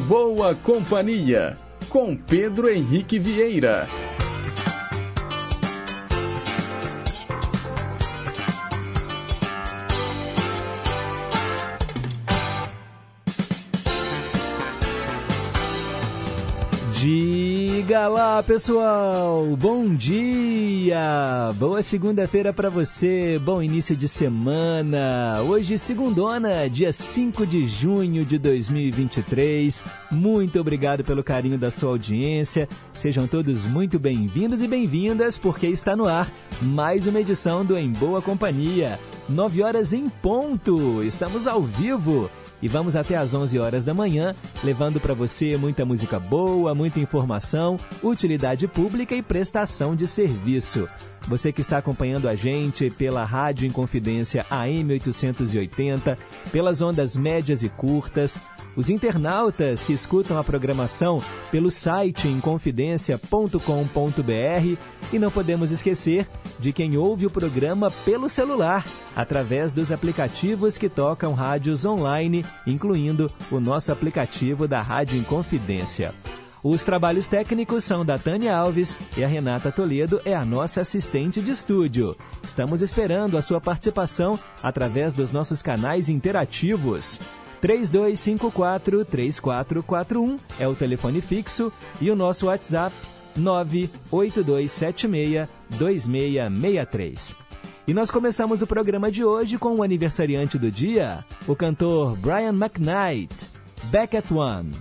Boa Companhia, com Pedro Henrique Vieira. Diga lá, pessoal! Bom dia! Boa segunda-feira para você, bom início de semana. Hoje, segundona, dia 5 de junho de 2023. Muito obrigado pelo carinho da sua audiência. Sejam todos muito bem-vindos e bem-vindas, porque está no ar mais uma edição do Em Boa Companhia. 9 horas em ponto. Estamos ao vivo e vamos até às 11 horas da manhã, levando para você muita música boa, muita informação, utilidade pública e prestação de serviço. Você que está acompanhando a gente pela Rádio Inconfidência AM 880, pelas ondas médias e curtas, os internautas que escutam a programação pelo site inconfidencia.com.br e não podemos esquecer de quem ouve o programa pelo celular, através dos aplicativos que tocam rádios online, incluindo o nosso aplicativo da Rádio Inconfidência. Os trabalhos técnicos são da Tânia Alves e a Renata Toledo é a nossa assistente de estúdio. Estamos esperando a sua participação através dos nossos canais interativos. 3254-3441 é o telefone fixo e o nosso WhatsApp 98276-2663. E nós começamos o programa de hoje com o aniversariante do dia, o cantor Brian McKnight, Back at One.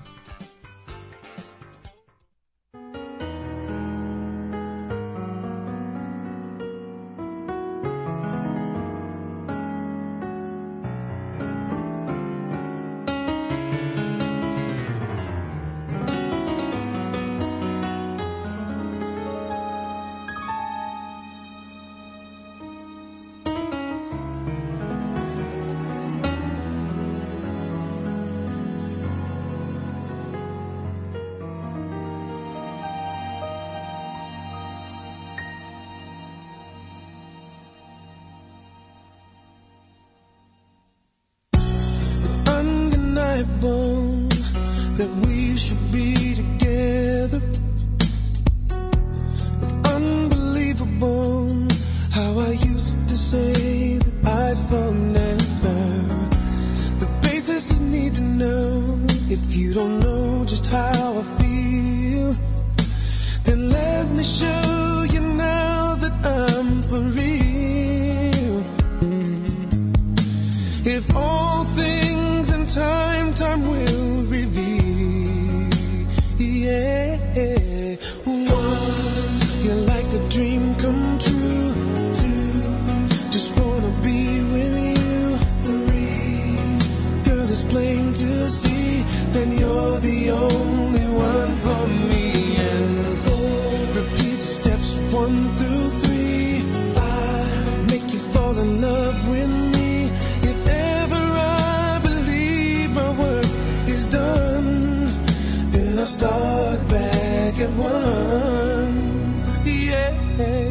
stuck back at one. Yeah,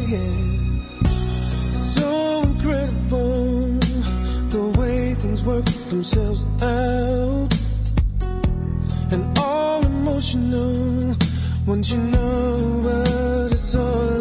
yeah. It's so incredible the way things work themselves out. And all emotional once you know what it's all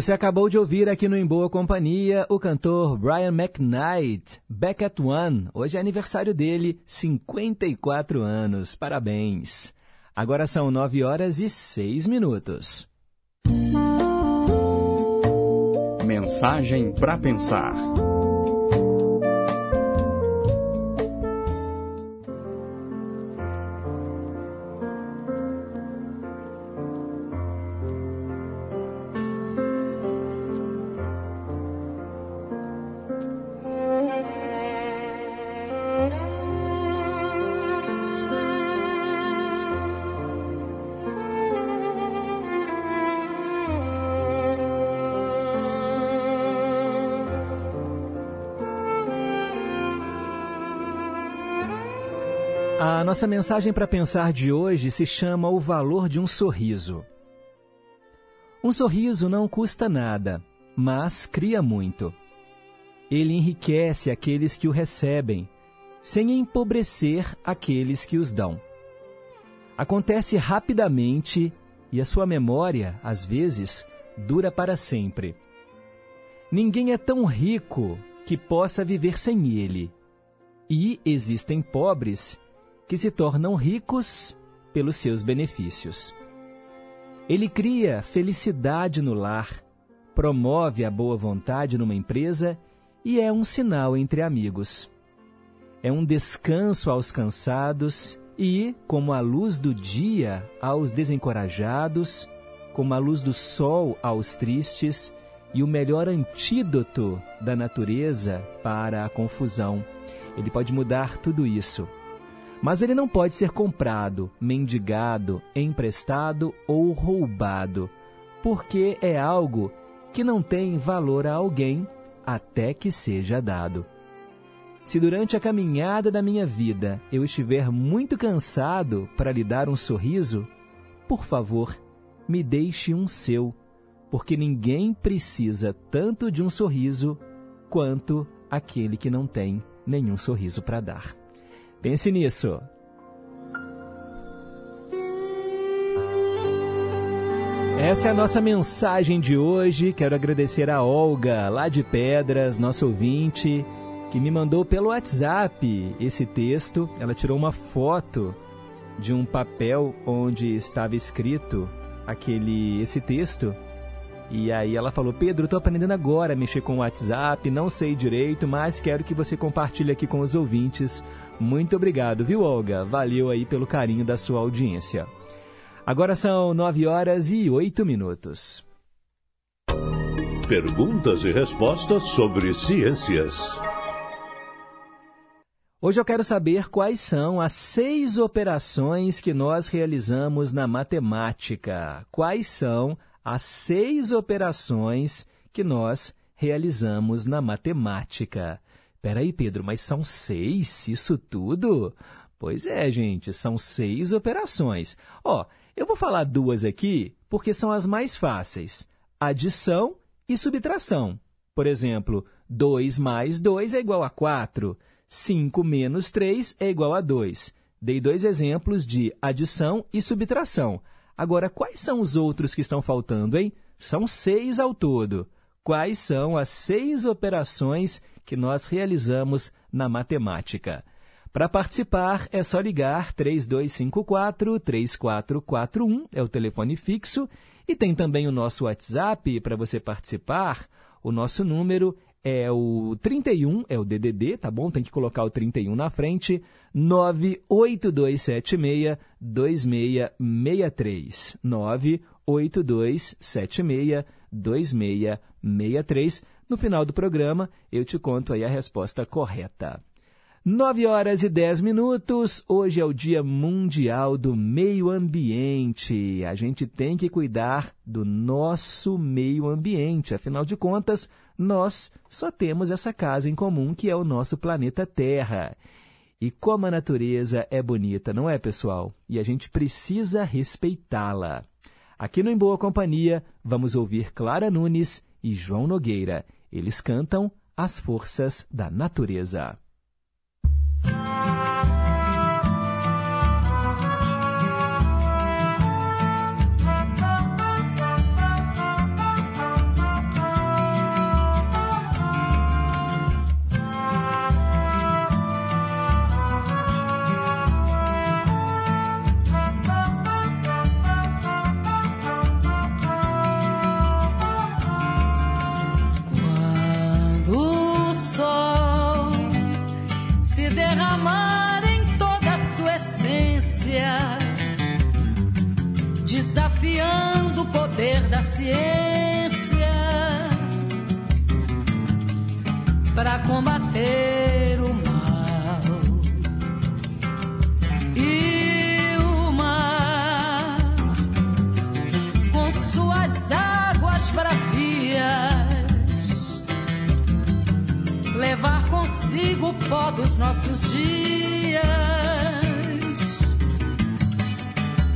Você acabou de ouvir aqui no Em Boa Companhia o cantor Brian McKnight, Back at One. Hoje é aniversário dele, 54 anos. Parabéns. Agora são 9 horas e 6 minutos. Mensagem para pensar. Nossa mensagem para pensar de hoje se chama O Valor de um Sorriso. Um sorriso não custa nada, mas cria muito. Ele enriquece aqueles que o recebem, sem empobrecer aqueles que os dão. Acontece rapidamente e a sua memória, às vezes, dura para sempre. Ninguém é tão rico que possa viver sem ele. E existem pobres que se tornam ricos pelos seus benefícios. Ele cria felicidade no lar, promove a boa vontade numa empresa e é um sinal entre amigos. É um descanso aos cansados e, como a luz do dia aos desencorajados, como a luz do sol aos tristes e o melhor antídoto da natureza para a confusão. Ele pode mudar tudo isso mas ele não pode ser comprado, mendigado, emprestado ou roubado, porque é algo que não tem valor a alguém até que seja dado. Se durante a caminhada da minha vida eu estiver muito cansado para lhe dar um sorriso, por favor, me deixe um seu, porque ninguém precisa tanto de um sorriso quanto aquele que não tem nenhum sorriso para dar. Pense nisso. Essa é a nossa mensagem de hoje. Quero agradecer a Olga, lá de Pedras, nosso ouvinte, que me mandou pelo WhatsApp esse texto. Ela tirou uma foto de um papel onde estava escrito aquele esse texto e aí ela falou: Pedro, estou aprendendo agora a mexer com o WhatsApp, não sei direito, mas quero que você compartilhe aqui com os ouvintes. Muito obrigado, viu, Olga? Valeu aí pelo carinho da sua audiência. Agora são nove horas e oito minutos. Perguntas e respostas sobre ciências. Hoje eu quero saber quais são as seis operações que nós realizamos na matemática. Quais são as seis operações que nós realizamos na matemática. Peraí, Pedro, mas são seis? Isso tudo? Pois é, gente, são seis operações. Ó, eu vou falar duas aqui porque são as mais fáceis: adição e subtração. Por exemplo, 2 mais 2 é igual a 4. 5 menos 3 é igual a 2. Dei dois exemplos de adição e subtração. Agora, quais são os outros que estão faltando, hein? São seis ao todo. Quais são as seis operações que nós realizamos na matemática? Para participar, é só ligar 3254-3441, é o telefone fixo, e tem também o nosso WhatsApp para você participar. O nosso número é o 31, é o DDD, tá bom? Tem que colocar o 31 na frente, 98276 2663. 98276 2663. No final do programa, eu te conto aí a resposta correta. 9 horas e 10 minutos. Hoje é o Dia Mundial do Meio Ambiente. A gente tem que cuidar do nosso meio ambiente. Afinal de contas, nós só temos essa casa em comum que é o nosso planeta Terra. E como a natureza é bonita, não é, pessoal? E a gente precisa respeitá-la. Aqui no Em Boa Companhia, vamos ouvir Clara Nunes e João Nogueira. Eles cantam As Forças da Natureza. Combater o mal. E o mar, com suas águas bravias, levar consigo o pó dos nossos dias.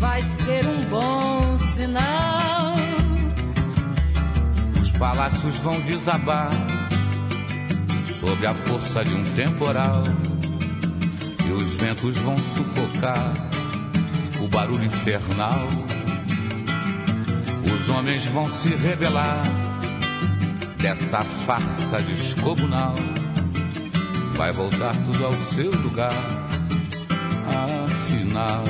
Vai ser um bom sinal. Os palácios vão desabar sob a força de um temporal e os ventos vão sufocar o barulho infernal. Os homens vão se rebelar dessa farsa descomunal. Vai voltar tudo ao seu lugar, afinal.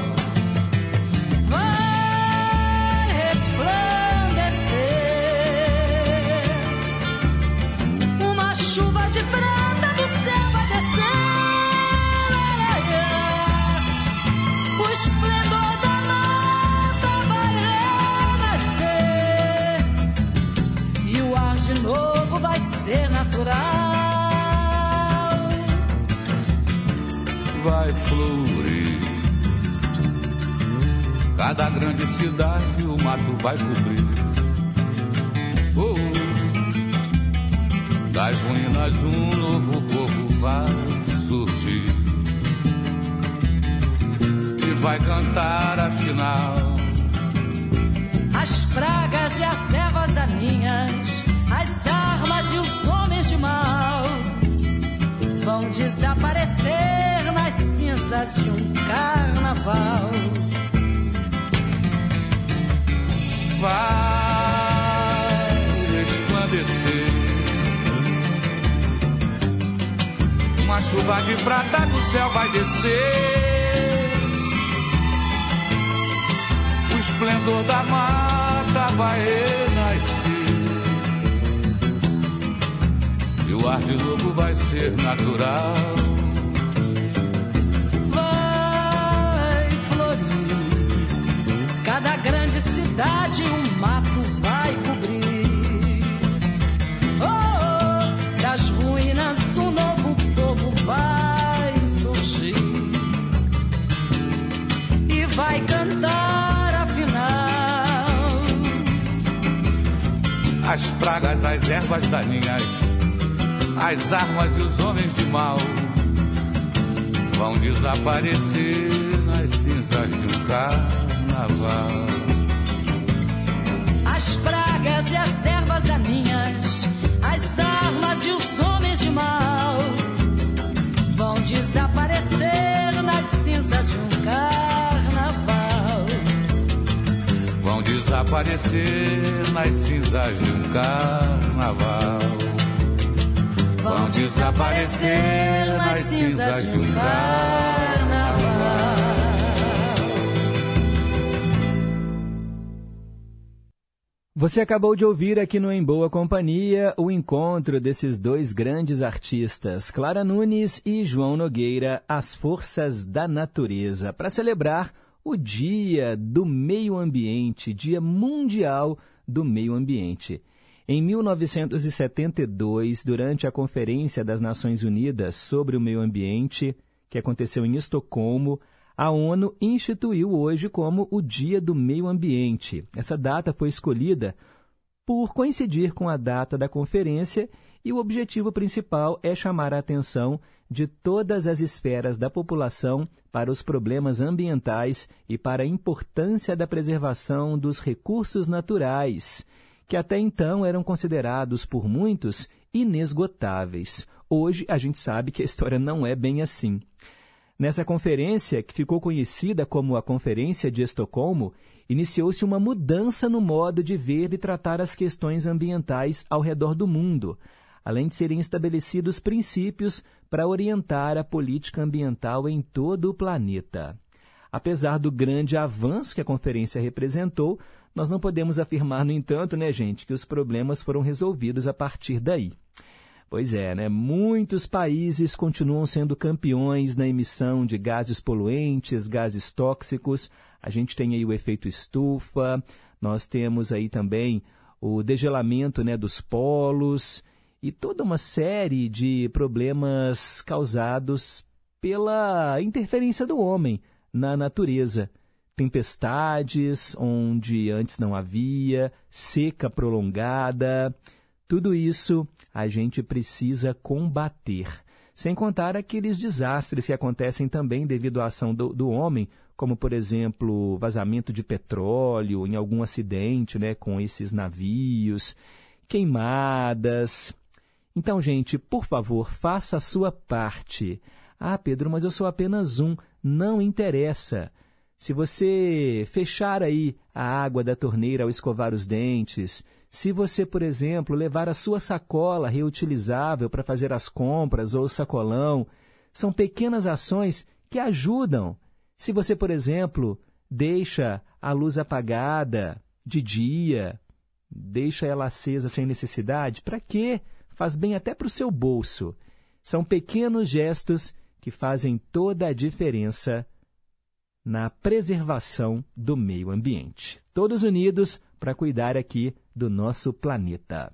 Ser natural. vai florir. Cada grande cidade o mato vai cobrir. Oh, das ruínas um novo povo vai surgir. E vai cantar afinal. As pragas e as ervas daninhas, vão desaparecer nas cinzas de um carnaval. Vai resplandecer uma chuva de prata do céu vai descer. O esplendor da mata vai renascer. E o ar de novo vai ser natural. Vai florir cada grande cidade, um mato vai cobrir. Oh, das ruínas um novo povo vai surgir e vai cantar. As pragas, as ervas daninhas, as armas e os homens de mal vão desaparecer nas cinzas de um carnaval. As pragas e as ervas daninhas, as armas e os homens de mal vão desaparecer nas cinzas de um carnaval. Vão desaparecer nas cinzas de um carnaval. Vão desaparecer nas cinzas de um carnaval. Você acabou de ouvir aqui no Em Boa Companhia o encontro desses dois grandes artistas, Clara Nunes e João Nogueira, As Forças da Natureza, para celebrar o Dia do Meio Ambiente, Dia Mundial do Meio Ambiente. Em 1972, durante a Conferência das Nações Unidas sobre o Meio Ambiente, que aconteceu em Estocolmo, a ONU instituiu hoje como o Dia do Meio Ambiente. Essa data foi escolhida por coincidir com a data da conferência e o objetivo principal é chamar a atenção de todas as esferas da população para os problemas ambientais e para a importância da preservação dos recursos naturais, que até então eram considerados por muitos inesgotáveis. Hoje a gente sabe que a história não é bem assim. Nessa conferência, que ficou conhecida como a Conferência de Estocolmo, iniciou-se uma mudança no modo de ver e tratar as questões ambientais ao redor do mundo, além de serem estabelecidos princípios para orientar a política ambiental em todo o planeta. Apesar do grande avanço que a conferência representou, nós não podemos afirmar, no entanto, né, gente, que os problemas foram resolvidos a partir daí. Pois é, né? Muitos países continuam sendo campeões na emissão de gases poluentes, gases tóxicos. A gente tem aí o efeito estufa. nós temos aí também o degelamento né, dos polos e toda uma série de problemas causados pela interferência do homem na natureza. Tempestades onde antes não havia, seca prolongada, tudo isso a gente precisa combater. Sem contar aqueles desastres que acontecem também devido à ação do, do homem, como, por exemplo, vazamento de petróleo em algum acidente né, com esses navios, queimadas. Então, gente, por favor, faça a sua parte. Ah, Pedro, mas eu sou apenas um. Não interessa. Se você fechar aí a água da torneira ao escovar os dentes, se você, por exemplo, levar a sua sacola reutilizável para fazer as compras ou o sacolão, são pequenas ações que ajudam. Se você, por exemplo, deixa a luz apagada de dia, deixa ela acesa sem necessidade, para quê? Faz bem até para o seu bolso. São pequenos gestos que fazem toda a diferença na preservação do meio ambiente. Todos unidos para cuidar aqui do nosso planeta.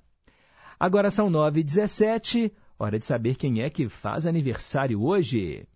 Agora são 9h17, hora de saber quem é que faz aniversário hoje.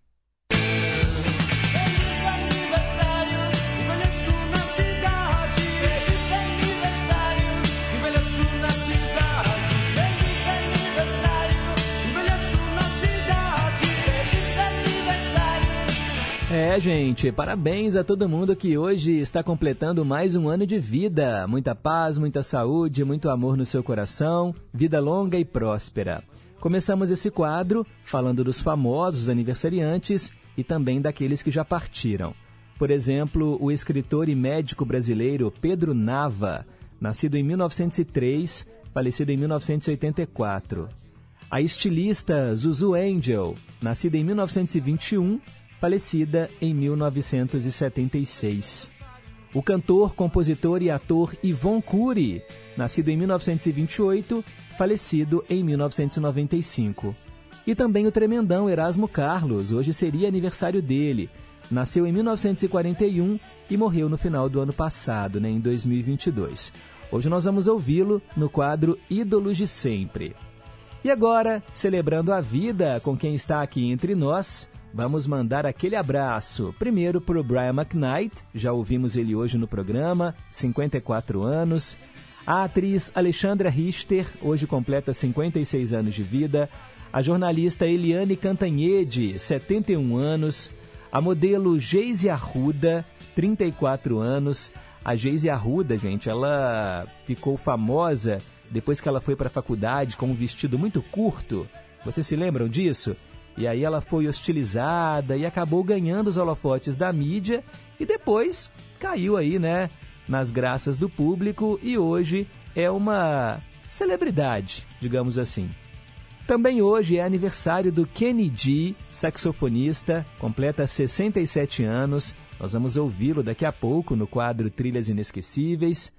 É, gente, parabéns a todo mundo que hoje está completando mais um ano de vida. Muita paz, muita saúde, muito amor no seu coração, vida longa e próspera. Começamos esse quadro falando dos famosos aniversariantes e também daqueles que já partiram. Por exemplo, o escritor e médico brasileiro Pedro Nava, nascido em 1903, falecido em 1984. A estilista Zuzu Angel, nascida em 1921, falecida em 1976. O cantor, compositor e ator Yvon Cury, nascido em 1928, falecido em 1995. E também o tremendão Erasmo Carlos, hoje seria aniversário dele. Nasceu em 1941 e morreu no final do ano passado, né, em 2022. Hoje nós vamos ouvi-lo no quadro Ídolos de Sempre. E agora, celebrando a vida com quem está aqui entre nós, Vamos mandar aquele abraço. Primeiro para o Brian McKnight, já ouvimos ele hoje no programa, 54 anos. A atriz Alexandra Richter, hoje completa 56 anos de vida. A jornalista Eliane Cantanhede, 71 anos. A modelo Geise Arruda, 34 anos. A Geise Arruda, gente, ela ficou famosa depois que ela foi para a faculdade com um vestido muito curto. Vocês se lembram disso? E aí ela foi hostilizada e acabou ganhando os holofotes da mídia e depois caiu aí, né, nas graças do público e hoje é uma celebridade, digamos assim. Também hoje é aniversário do Kenny G, saxofonista, completa 67 anos. Nós vamos ouvi-lo daqui a pouco no quadro Trilhas Inesquecíveis.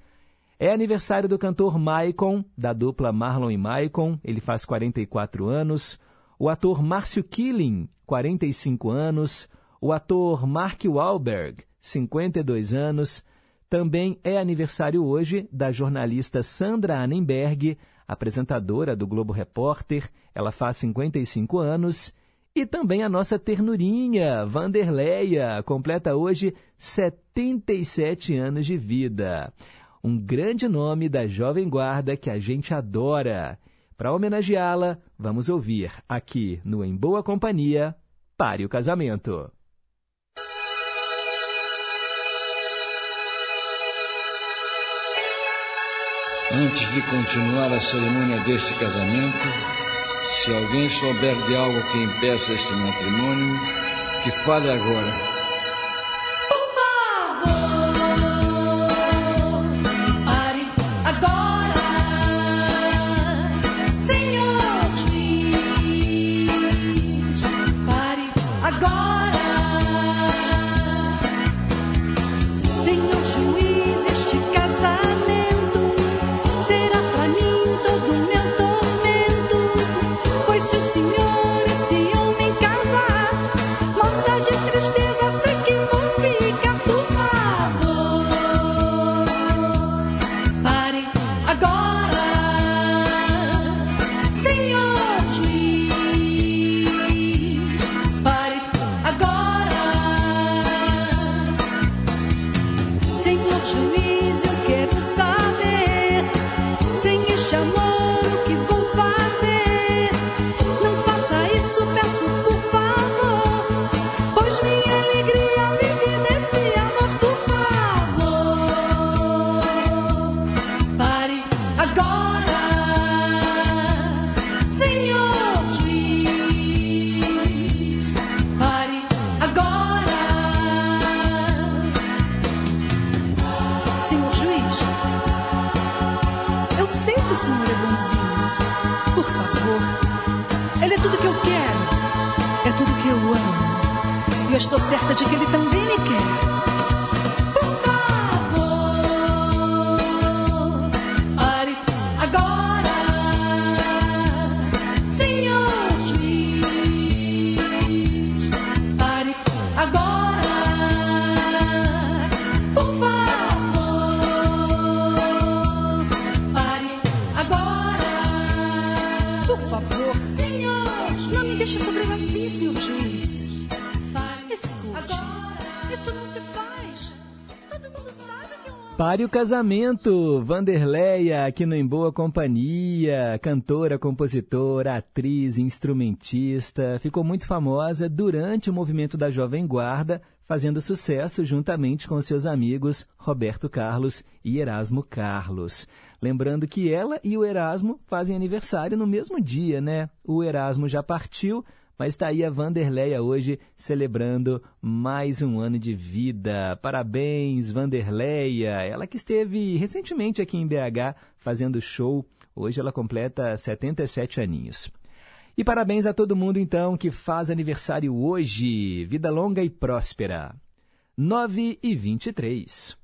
É aniversário do cantor Maicon, da dupla Marlon e Maicon, ele faz 44 anos o ator Márcio Killing, 45 anos, o ator Mark Wahlberg, 52 anos. Também é aniversário hoje da jornalista Sandra Annenberg, apresentadora do Globo Repórter, ela faz 55 anos. E também a nossa ternurinha, Vanderleia, completa hoje 77 anos de vida. Um grande nome da Jovem Guarda que a gente adora. Para homenageá-la, vamos ouvir aqui no Em Boa Companhia, Pare o Casamento. Antes de continuar a cerimônia deste casamento, se alguém souber de algo que impeça este matrimônio, que fale agora Pare o casamento, Vanderleia, aqui no Em Boa Companhia, cantora, compositora, atriz, instrumentista, ficou muito famosa durante o movimento da Jovem Guarda, fazendo sucesso juntamente com seus amigos Roberto Carlos e Erasmo Carlos. Lembrando que ela e o Erasmo fazem aniversário no mesmo dia, né? O Erasmo já partiu, mas está aí a Vanderleia hoje celebrando mais um ano de vida. Parabéns, Vanderleia! Ela que esteve recentemente aqui em BH fazendo show. Hoje ela completa 77 aninhos. E parabéns a todo mundo, então, que faz aniversário hoje. Vida longa e próspera. 9 e 23.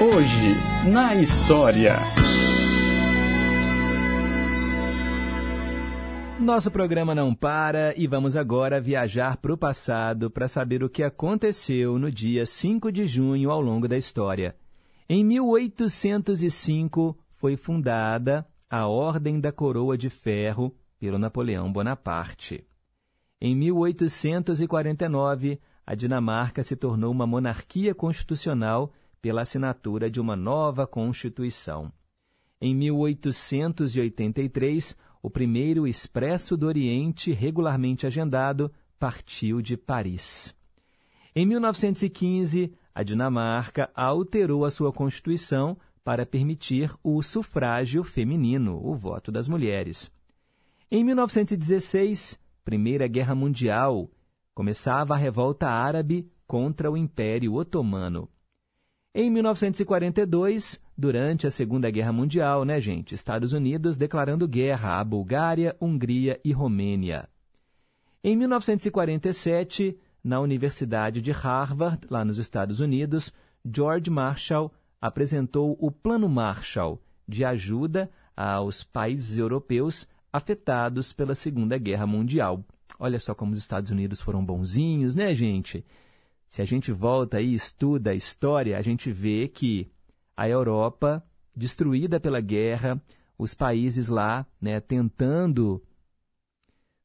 Hoje, na história. Nosso programa não para e vamos agora viajar para o passado para saber o que aconteceu no dia 5 de junho ao longo da história. Em 1805 foi fundada a Ordem da Coroa de Ferro pelo Napoleão Bonaparte. Em 1849, a Dinamarca se tornou uma monarquia constitucional pela assinatura de uma nova Constituição. Em 1883, o primeiro Expresso do Oriente, regularmente agendado, partiu de Paris. Em 1915, a Dinamarca alterou a sua Constituição para permitir o sufrágio feminino, o voto das mulheres. Em 1916, Primeira Guerra Mundial, começava a revolta árabe contra o Império Otomano. Em 1942, durante a Segunda Guerra Mundial, né, gente? Estados Unidos declarando guerra à Bulgária, Hungria e Romênia. Em 1947, na Universidade de Harvard, lá nos Estados Unidos, George Marshall apresentou o Plano Marshall de ajuda aos países europeus afetados pela Segunda Guerra Mundial. Olha só como os Estados Unidos foram bonzinhos, né, gente? Se a gente volta e estuda a história, a gente vê que a Europa destruída pela guerra, os países lá né, tentando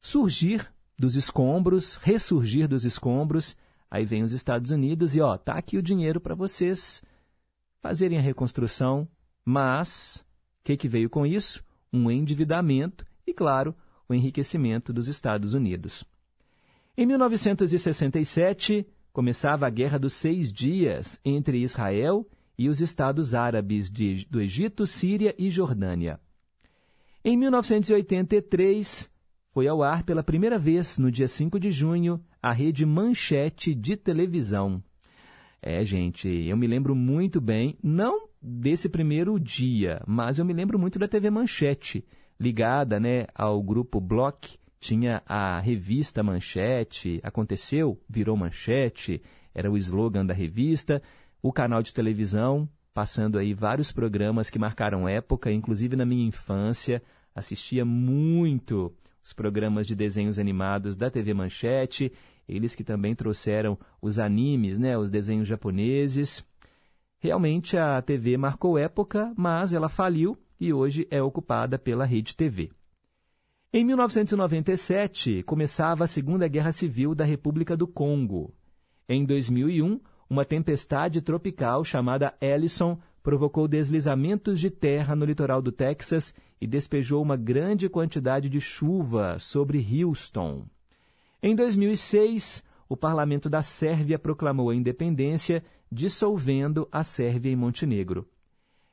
surgir dos escombros, ressurgir dos escombros. Aí vem os Estados Unidos e ó, tá aqui o dinheiro para vocês fazerem a reconstrução, mas o que, que veio com isso? Um endividamento e, claro, o enriquecimento dos Estados Unidos. Em 1967, começava a Guerra dos Seis Dias entre Israel e os Estados Árabes de, do Egito, Síria e Jordânia. Em 1983, foi ao ar pela primeira vez, no dia 5 de junho, a rede Manchete de televisão. É, gente, eu me lembro muito bem, não desse primeiro dia, mas eu me lembro muito da TV Manchete, ligada né, ao grupo Block, tinha a revista Manchete, aconteceu, virou Manchete, era o slogan da revista, o canal de televisão, passando aí vários programas que marcaram época, inclusive na minha infância, assistia muito os programas de desenhos animados da TV Manchete, eles que também trouxeram os animes, né, os desenhos japoneses. Realmente a TV marcou época, mas ela faliu e hoje é ocupada pela Rede TV. Em 1997, começava a Segunda Guerra Civil da República do Congo. Em 2001, uma tempestade tropical chamada Ellison provocou deslizamentos de terra no litoral do Texas e despejou uma grande quantidade de chuva sobre Houston. Em 2006, o parlamento da Sérvia proclamou a independência, dissolvendo a Sérvia e Montenegro.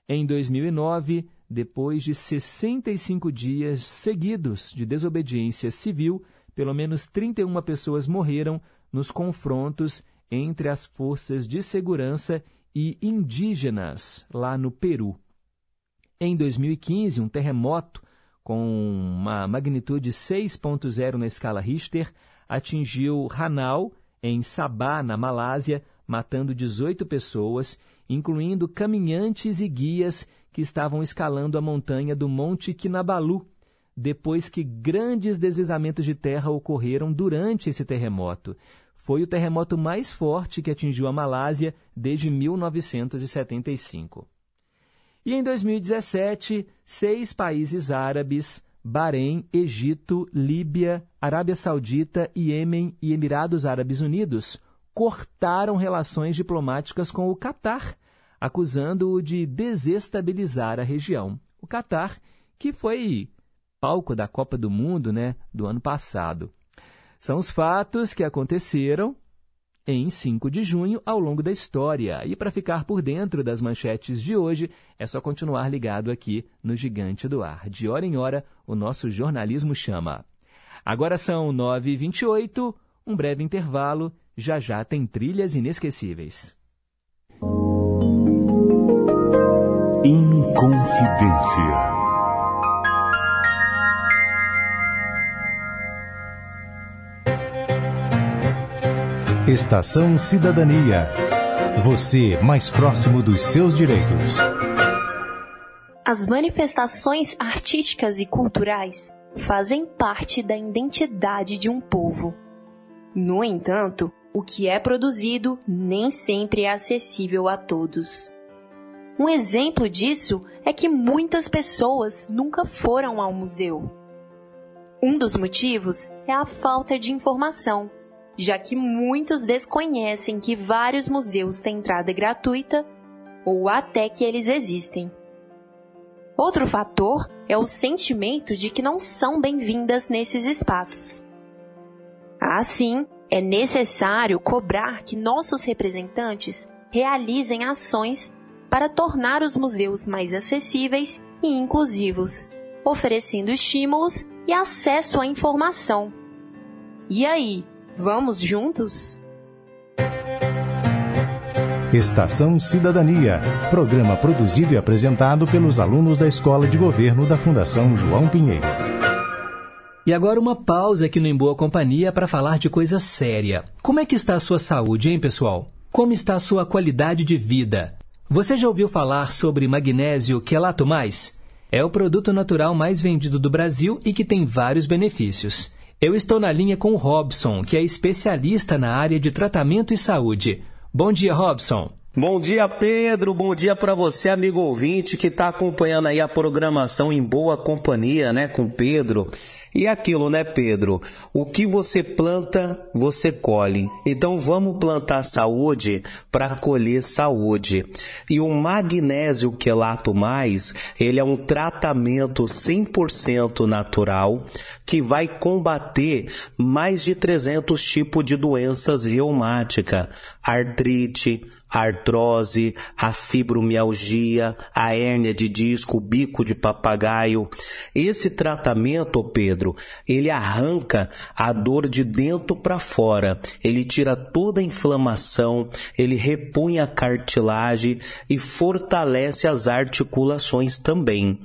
Em 2009, depois de 65 dias seguidos de desobediência civil, pelo menos 31 pessoas morreram nos confrontos entre as forças de segurança e indígenas lá no Peru. Em 2015, um terremoto com uma magnitude 6.0 na escala Richter atingiu Hanau, em Sabah, na Malásia, matando 18 pessoas, incluindo caminhantes e guias que estavam escalando a montanha do Monte Kinabalu, depois que grandes deslizamentos de terra ocorreram durante esse terremoto. Foi o terremoto mais forte que atingiu a Malásia desde 1975. E em 2017, seis países árabes Bahrein, Egito, Líbia, Arábia Saudita, Iêmen e Emirados Árabes Unidos cortaram relações diplomáticas com o Catar, acusando-o de desestabilizar a região. O Catar, que foi palco da Copa do Mundo né, do ano passado. São os fatos que aconteceram em 5 de junho ao longo da história. E para ficar por dentro das manchetes de hoje, é só continuar ligado aqui no Gigante do Ar. De hora em hora, o nosso jornalismo chama. Agora são 9h28, um breve intervalo, já já tem trilhas inesquecíveis. Inconfidência. Estação Cidadania. Você mais próximo dos seus direitos. As manifestações artísticas e culturais fazem parte da identidade de um povo. No entanto, o que é produzido nem sempre é acessível a todos. Um exemplo disso é que muitas pessoas nunca foram ao museu. Um dos motivos é a falta de informação já que muitos desconhecem que vários museus têm entrada gratuita ou até que eles existem. Outro fator é o sentimento de que não são bem-vindas nesses espaços. Assim, é necessário cobrar que nossos representantes realizem ações para tornar os museus mais acessíveis e inclusivos, oferecendo estímulos e acesso à informação. E aí, Vamos juntos? Estação Cidadania, programa produzido e apresentado pelos alunos da Escola de Governo da Fundação João Pinheiro. E agora uma pausa aqui no Em Boa Companhia para falar de coisa séria. Como é que está a sua saúde, hein, pessoal? Como está a sua qualidade de vida? Você já ouviu falar sobre magnésio quelato mais? É o produto natural mais vendido do Brasil e que tem vários benefícios. Eu estou na linha com o Robson, que é especialista na área de tratamento e saúde. Bom dia, Robson. Bom dia, Pedro. Bom dia para você, amigo ouvinte, que está acompanhando aí a programação em boa companhia, né, com Pedro. E aquilo, né, Pedro? O que você planta, você colhe. Então vamos plantar saúde para colher saúde. E o magnésio quelato mais, ele é um tratamento 100% natural que vai combater mais de 300 tipos de doenças reumáticas, artrite, artrose, a fibromialgia, a hérnia de disco, bico de papagaio. Esse tratamento, Pedro, ele arranca a dor de dentro para fora, ele tira toda a inflamação, ele repõe a cartilagem e fortalece as articulações também.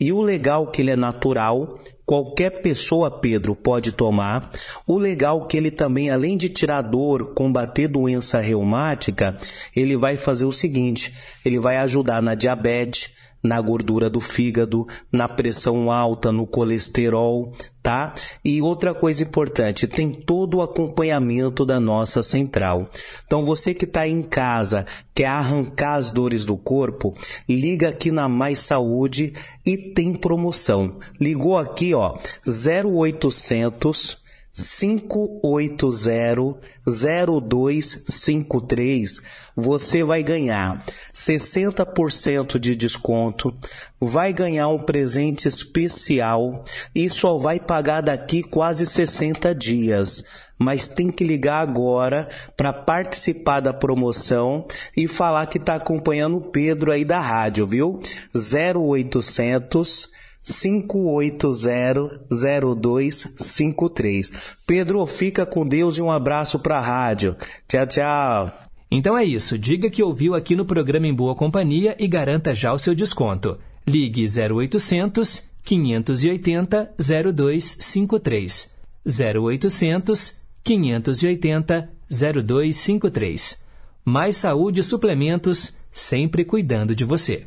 E o legal que ele é natural, qualquer pessoa, Pedro, pode tomar. O legal é que ele também, além de tirar dor, combater doença reumática, ele vai fazer o seguinte: ele vai ajudar na diabetes, na gordura do fígado, na pressão alta, no colesterol, tá? E outra coisa importante, tem todo o acompanhamento da nossa central. Então você que está em casa, quer arrancar as dores do corpo, liga aqui na Mais Saúde e tem promoção. Ligou aqui, ó, 0800 580-0253, você vai ganhar 60% de desconto, vai ganhar um presente especial e só vai pagar daqui quase 60 dias. Mas tem que ligar agora para participar da promoção e falar que está acompanhando o Pedro aí da rádio, viu? 0800 5800253. Pedro, fica com Deus e um abraço para a rádio. Tchau, tchau. Então é isso. Diga que ouviu aqui no programa Em Boa Companhia e garanta já o seu desconto. Ligue 0800 580 0253. 0800 580 0253. Mais saúde e suplementos, sempre cuidando de você.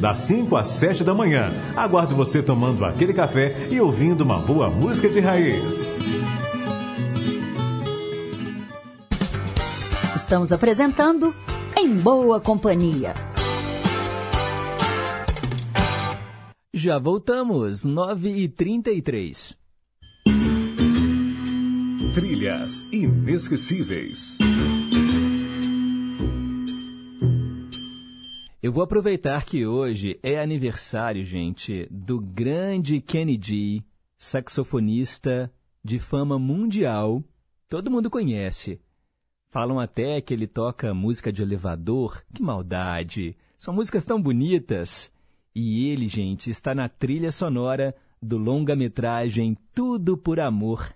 das 5 às 7 da manhã. Aguardo você tomando aquele café e ouvindo uma boa música de raiz. Estamos apresentando Em Boa Companhia. Já voltamos, 9h33. Trilhas inesquecíveis. Eu vou aproveitar que hoje é aniversário, gente, do grande Kenny G, saxofonista de fama mundial. Todo mundo conhece. Falam até que ele toca música de elevador. Que maldade! São músicas tão bonitas. E ele, gente, está na trilha sonora do longa-metragem Tudo por Amor.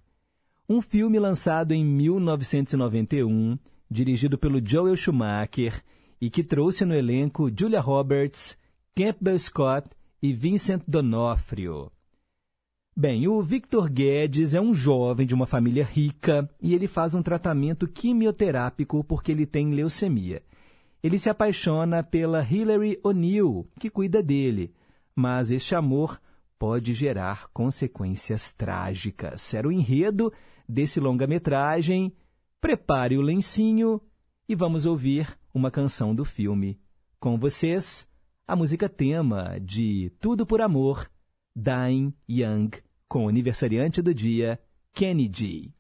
Um filme lançado em 1991, dirigido pelo Joel Schumacher e que trouxe no elenco Julia Roberts, Campbell Scott e Vincent D'Onofrio. Bem, o Victor Guedes é um jovem de uma família rica e ele faz um tratamento quimioterápico porque ele tem leucemia. Ele se apaixona pela Hilary O'Neill, que cuida dele, mas este amor pode gerar consequências trágicas. Era o enredo desse longa-metragem. Prepare o lencinho e vamos ouvir uma canção do filme. Com vocês, a música tema de Tudo por Amor, Dying Young, com o aniversariante do dia, Kenny G.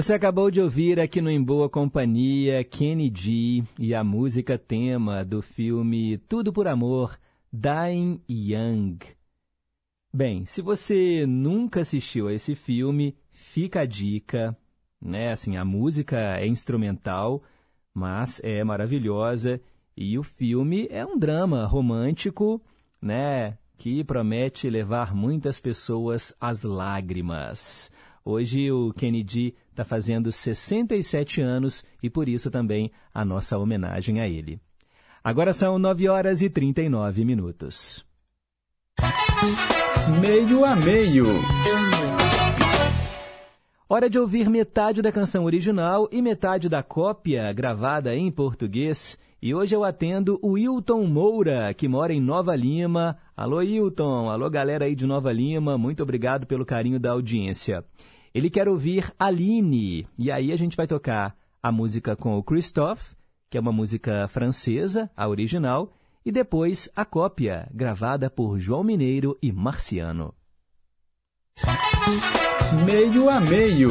Você acabou de ouvir aqui no Em Boa Companhia Kenny G e a música tema do filme Tudo por Amor, Dying Young. Bem, se você nunca assistiu a esse filme, fica a dica, né? Assim, a música é instrumental, mas é maravilhosa e o filme é um drama romântico, né? Que promete levar muitas pessoas às lágrimas. Hoje o Kennedy está fazendo 67 anos e por isso também a nossa homenagem a ele. Agora são 9 horas e 39 minutos. Meio a meio. Hora de ouvir metade da canção original e metade da cópia gravada em português. E hoje eu atendo o Hilton Moura, que mora em Nova Lima. Alô, Hilton. Alô, galera aí de Nova Lima. Muito obrigado pelo carinho da audiência. Ele quer ouvir Aline. E aí a gente vai tocar a música com o Christophe, que é uma música francesa, a original, e depois a cópia, gravada por João Mineiro e Marciano. Meio a meio.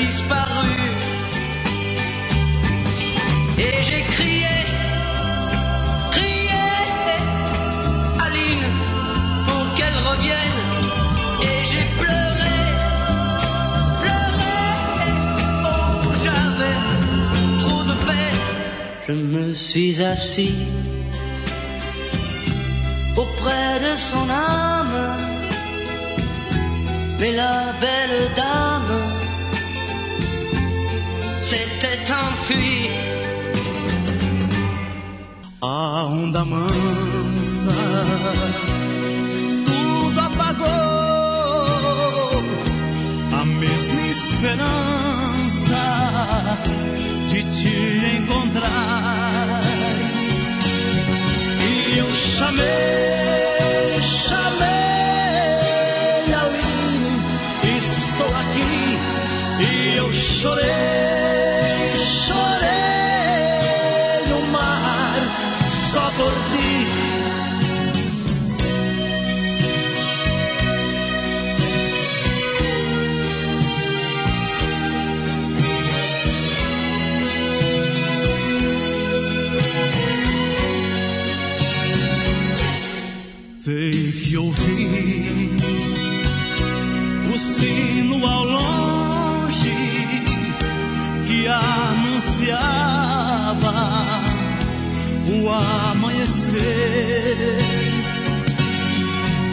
Je me suis assis auprès de son âme, mais la belle dame s'était enfuie. A onda mansa tudo apagou, a mesma esperança de te encontrar. E eu chamei,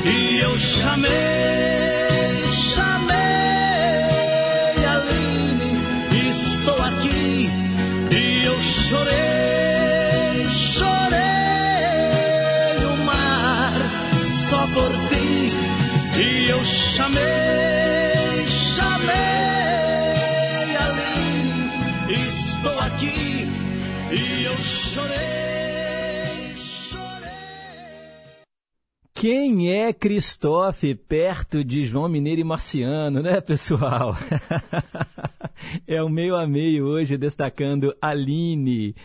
E eu chamei, É Christophe perto de João Mineiro e Marciano, né, pessoal? é o meio a meio hoje destacando Aline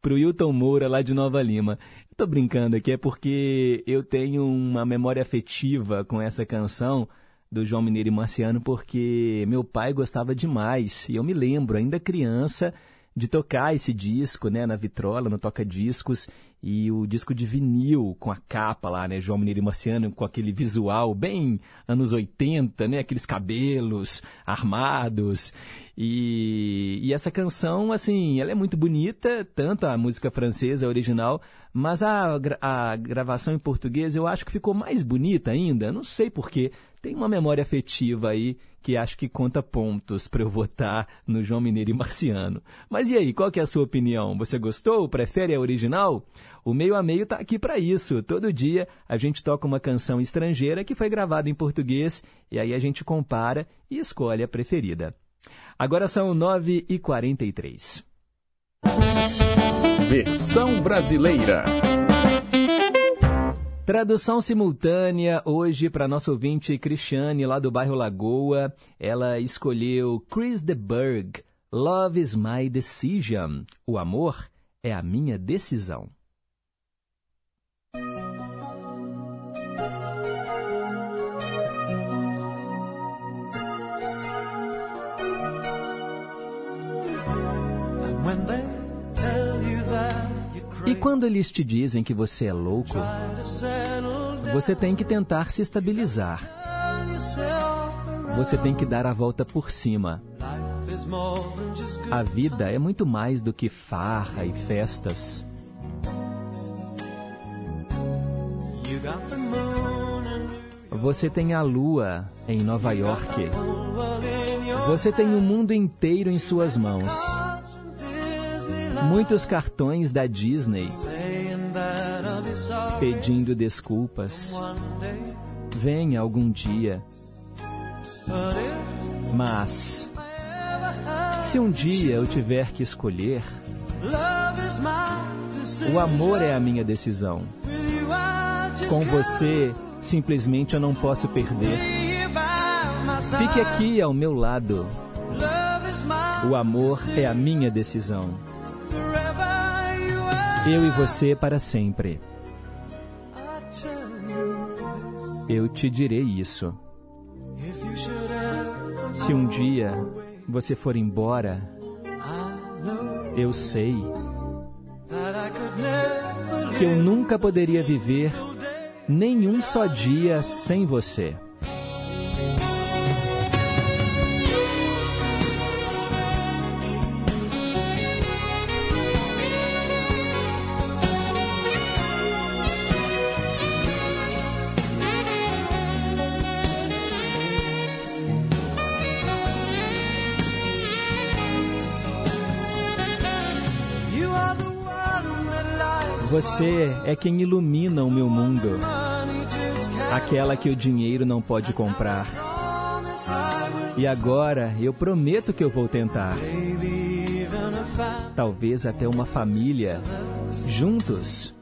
pro Hilton Moura lá de Nova Lima. Estou brincando aqui é porque eu tenho uma memória afetiva com essa canção do João Mineiro e Marciano porque meu pai gostava demais e eu me lembro ainda criança de tocar esse disco, né, na vitrola, no toca-discos, e o disco de vinil com a capa lá, né, João Mineiro e Marciano, com aquele visual bem anos 80, né, aqueles cabelos armados. E, e essa canção, assim, ela é muito bonita, tanto a música francesa, a original, mas a, a gravação em português eu acho que ficou mais bonita ainda, não sei porquê. tem uma memória afetiva aí que acho que conta pontos para eu votar no João Mineiro e Marciano. Mas e aí, qual que é a sua opinião? Você gostou? Prefere a original? O Meio a Meio está aqui para isso. Todo dia a gente toca uma canção estrangeira que foi gravada em português e aí a gente compara e escolhe a preferida. Agora são 9h43. Versão brasileira. Tradução simultânea hoje para nosso ouvinte Cristiane, lá do bairro Lagoa. Ela escolheu Chris de Burgh, Love is my decision. O amor é a minha decisão. E quando eles te dizem que você é louco, você tem que tentar se estabilizar. Você tem que dar a volta por cima. A vida é muito mais do que farra e festas. Você tem a lua em Nova York. Você tem o mundo inteiro em suas mãos. Muitos cartões da Disney pedindo desculpas. Venha algum dia. Mas, se um dia eu tiver que escolher, o amor é a minha decisão. Com você, simplesmente eu não posso perder. Fique aqui ao meu lado. O amor é a minha decisão. Eu e você para sempre. Eu te direi isso. Se um dia você for embora, eu sei que eu nunca poderia viver nenhum só dia sem você. Você é quem ilumina o meu mundo, aquela que o dinheiro não pode comprar. E agora eu prometo que eu vou tentar. Talvez até uma família, juntos.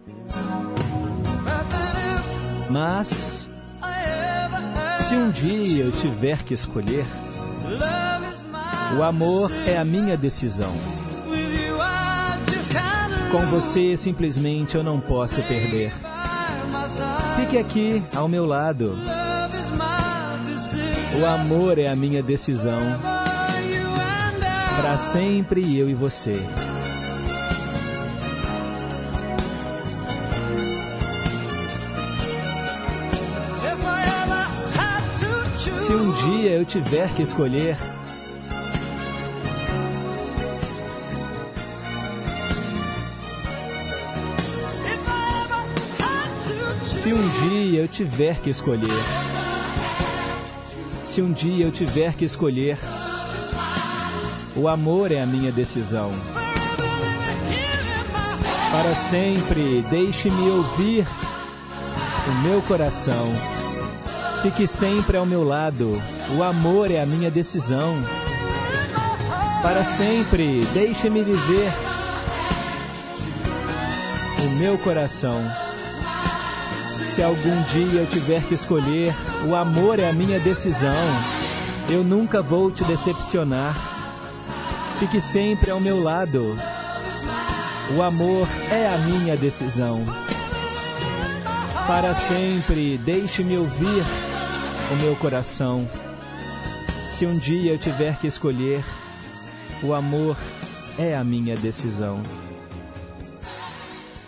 Mas, se um dia eu tiver que escolher, o amor é a minha decisão. Com você, simplesmente eu não posso perder. Fique aqui, ao meu lado. O amor é a minha decisão. Para sempre eu e você. Se um dia eu tiver que escolher, Se um dia eu tiver que escolher, se um dia eu tiver que escolher, o amor é a minha decisão. Para sempre, deixe-me ouvir o meu coração. Fique sempre ao meu lado, o amor é a minha decisão. Para sempre, deixe-me viver o meu coração. Se algum dia eu tiver que escolher, o amor é a minha decisão. Eu nunca vou te decepcionar. Fique sempre ao meu lado. O amor é a minha decisão. Para sempre, deixe-me ouvir o meu coração. Se um dia eu tiver que escolher, o amor é a minha decisão.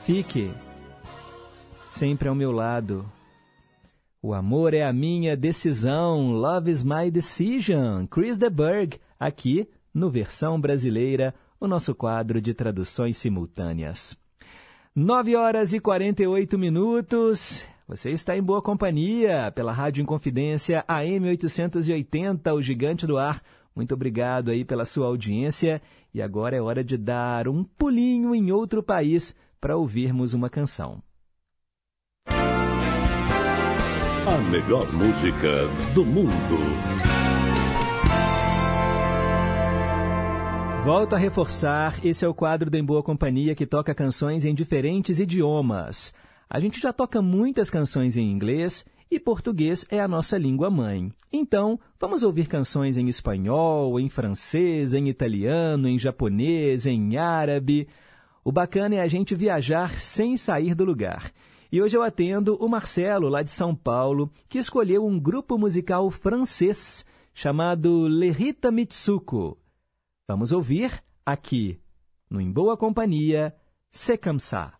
Fique sempre ao meu lado. O amor é a minha decisão. Love is my decision. Chris de Burgh, aqui no Versão Brasileira, o nosso quadro de traduções simultâneas. 9 horas e 48 minutos. Você está em boa companhia pela Rádio Inconfidência AM 880, o gigante do ar. Muito obrigado aí pela sua audiência. E agora é hora de dar um pulinho em outro país para ouvirmos uma canção. A melhor música do mundo. Volto a reforçar, esse é o quadro do Em Boa Companhia que toca canções em diferentes idiomas. A gente já toca muitas canções em inglês e português é a nossa língua mãe. Então, vamos ouvir canções em espanhol, em francês, em italiano, em japonês, em árabe. O bacana é a gente viajar sem sair do lugar. E hoje eu atendo o Marcelo, lá de São Paulo, que escolheu um grupo musical francês chamado Lerita Mitsuko. Vamos ouvir aqui, no Em Boa Companhia, Se Cansar.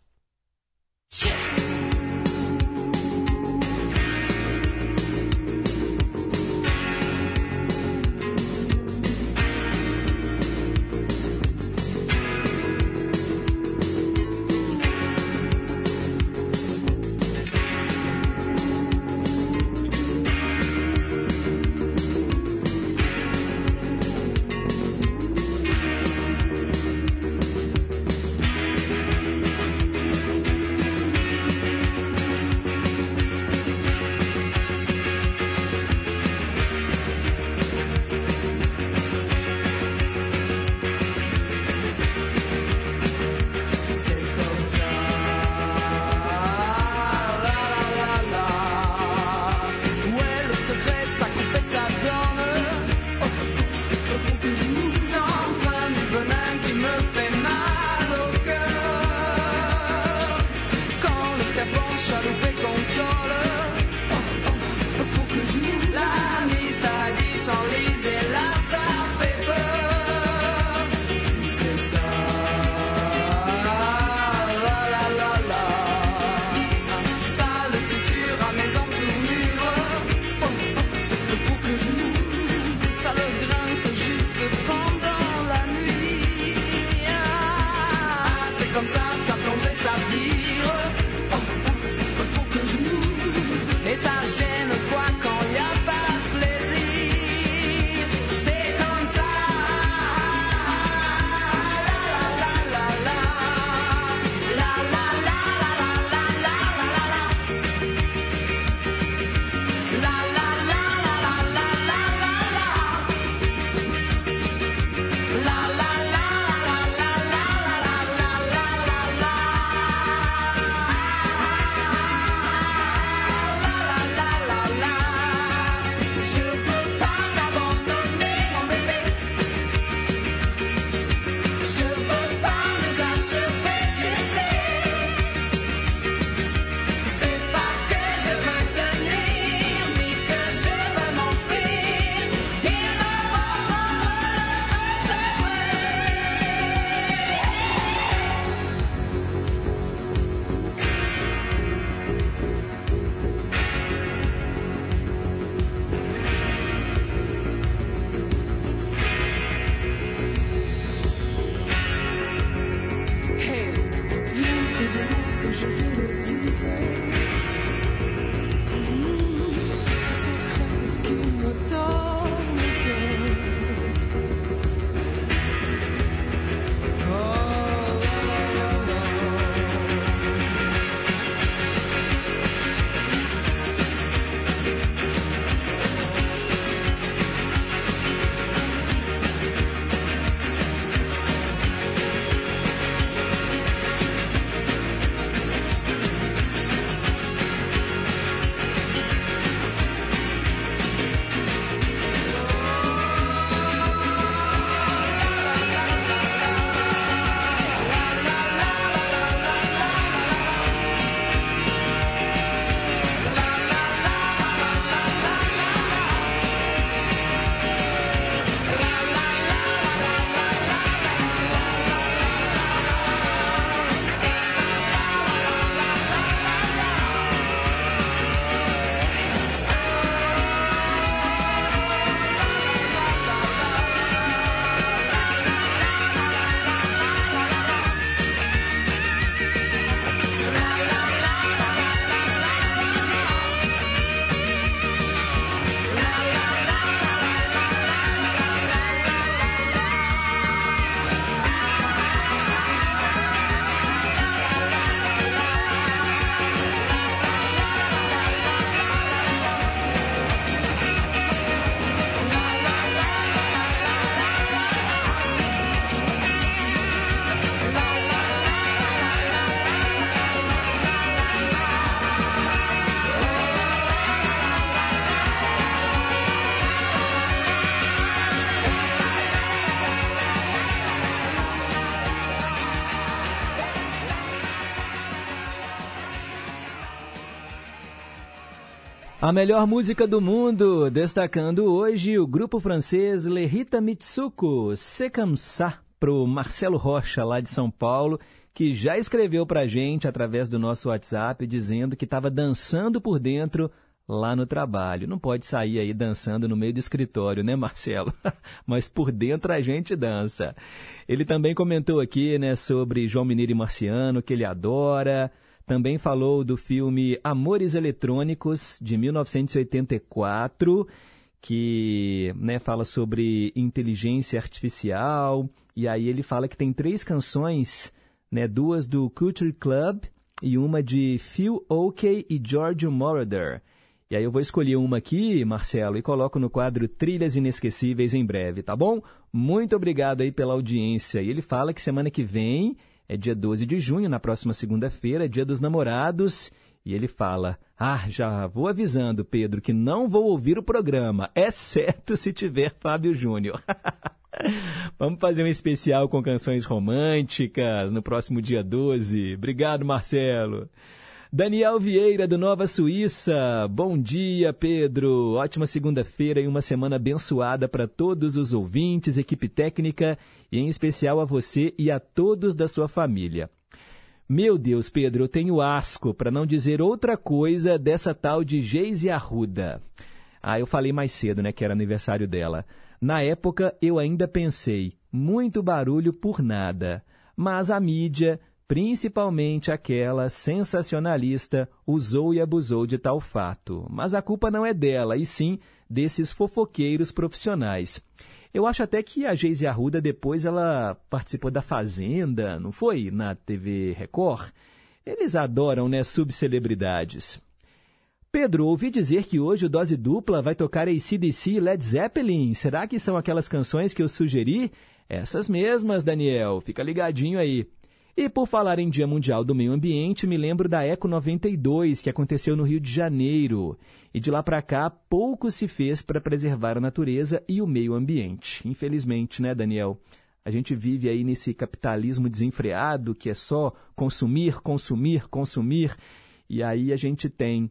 A melhor música do mundo, destacando hoje o grupo francês Lerita Mitsuko, Se Kamsa, pro Marcelo Rocha, lá de São Paulo, que já escreveu pra gente através do nosso WhatsApp, dizendo que estava dançando por dentro lá no trabalho. Não pode sair aí dançando no meio do escritório, né, Marcelo? Mas por dentro a gente dança. Ele também comentou aqui, né, sobre João Mineiro e Marciano, que ele adora. Também falou do filme Amores Eletrônicos, de 1984, que né, fala sobre inteligência artificial. E aí ele fala que tem três canções, né, duas do Culture Club e uma de Phil Oakey e George Moroder. E aí eu vou escolher uma aqui, Marcelo, e coloco no quadro Trilhas Inesquecíveis em breve, tá bom? Muito obrigado aí pela audiência. E ele fala que semana que vem é dia 12 de junho, na próxima segunda-feira, dia dos namorados. E ele fala: Ah, já vou avisando, Pedro, que não vou ouvir o programa, exceto se tiver Fábio Júnior. Vamos fazer um especial com canções românticas no próximo dia 12. Obrigado, Marcelo. Daniel Vieira, do Nova Suíça. Bom dia, Pedro. Ótima segunda-feira e uma semana abençoada para todos os ouvintes, equipe técnica e em especial a você e a todos da sua família. Meu Deus, Pedro, eu tenho asco, para não dizer outra coisa, dessa tal de Geise Arruda. Ah, eu falei mais cedo, né, que era aniversário dela. Na época, eu ainda pensei, muito barulho por nada. Mas a mídia, principalmente aquela sensacionalista, usou e abusou de tal fato. Mas a culpa não é dela, e sim desses fofoqueiros profissionais. Eu acho até que a Geise Arruda depois ela participou da Fazenda, não foi? Na TV Record. Eles adoram, né, subcelebridades. Pedro, ouvi dizer que hoje o Dose Dupla vai tocar ACDC e Led Zeppelin. Será que são aquelas canções que eu sugeri? Essas mesmas, Daniel. Fica ligadinho aí. E por falar em Dia Mundial do Meio Ambiente, me lembro da Eco 92, que aconteceu no Rio de Janeiro. E de lá para cá, pouco se fez para preservar a natureza e o meio ambiente. Infelizmente, né, Daniel? A gente vive aí nesse capitalismo desenfreado que é só consumir, consumir, consumir. E aí a gente tem,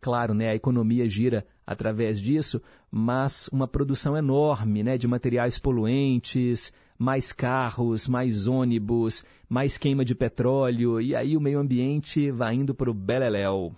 claro, né, a economia gira através disso, mas uma produção enorme né, de materiais poluentes, mais carros, mais ônibus, mais queima de petróleo, e aí o meio ambiente vai indo para o beleléu.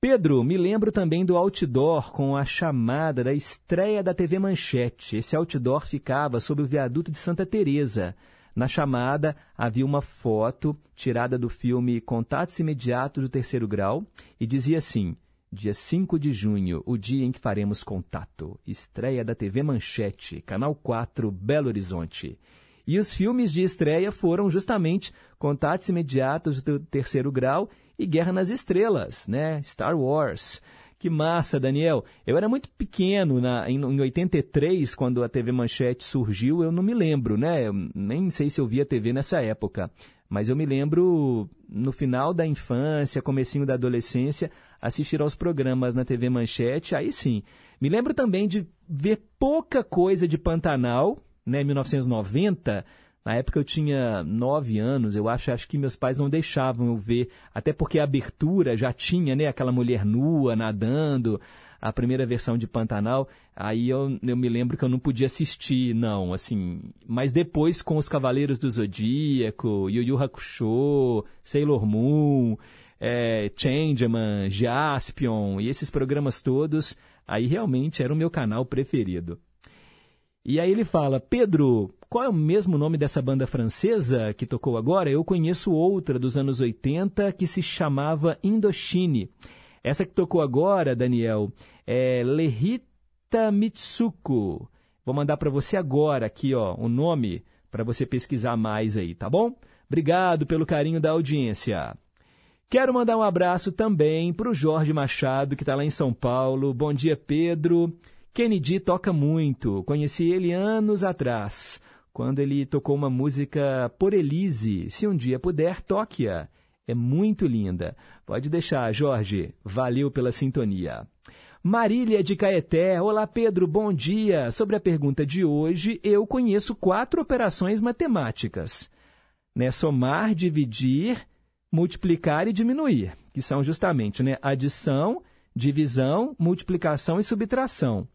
Pedro, me lembro também do outdoor com a chamada da estreia da TV Manchete. Esse outdoor ficava sob o viaduto de Santa Teresa. Na chamada havia uma foto tirada do filme Contatos Imediatos do Terceiro Grau e dizia assim: Dia 5 de junho, o dia em que faremos contato. Estreia da TV Manchete, Canal 4, Belo Horizonte. E os filmes de estreia foram justamente Contatos Imediatos do Terceiro Grau e Guerra nas Estrelas, né? Star Wars. Que massa, Daniel. Eu era muito pequeno na, em, em 83, quando a TV Manchete surgiu, eu não me lembro, né? Eu nem sei se eu via TV nessa época. Mas eu me lembro, no final da infância, comecinho da adolescência, assistir aos programas na TV Manchete, aí sim. Me lembro também de ver pouca coisa de Pantanal, né, 1990. Na época eu tinha nove anos, eu acho, acho que meus pais não deixavam eu ver, até porque a abertura já tinha, né, aquela mulher nua nadando, a primeira versão de Pantanal, aí eu, eu me lembro que eu não podia assistir, não, assim, mas depois com os Cavaleiros do Zodíaco, Yu Yu Hakusho, Sailor Moon, é, Changeman, Jaspion e esses programas todos, aí realmente era o meu canal preferido. E aí ele fala, Pedro, qual é o mesmo nome dessa banda francesa que tocou agora? Eu conheço outra dos anos 80 que se chamava Indochine. Essa que tocou agora, Daniel, é Lerita Mitsuko. Vou mandar para você agora aqui, ó, o nome para você pesquisar mais aí, tá bom? Obrigado pelo carinho da audiência. Quero mandar um abraço também para o Jorge Machado, que está lá em São Paulo. Bom dia, Pedro. Kennedy toca muito. Conheci ele anos atrás, quando ele tocou uma música por Elise. Se um dia puder, toque-a. É muito linda. Pode deixar, Jorge. Valeu pela sintonia. Marília de Caeté. Olá, Pedro. Bom dia. Sobre a pergunta de hoje, eu conheço quatro operações matemáticas. Né? Somar, dividir multiplicar e diminuir, que são justamente né, adição, divisão, multiplicação e subtração.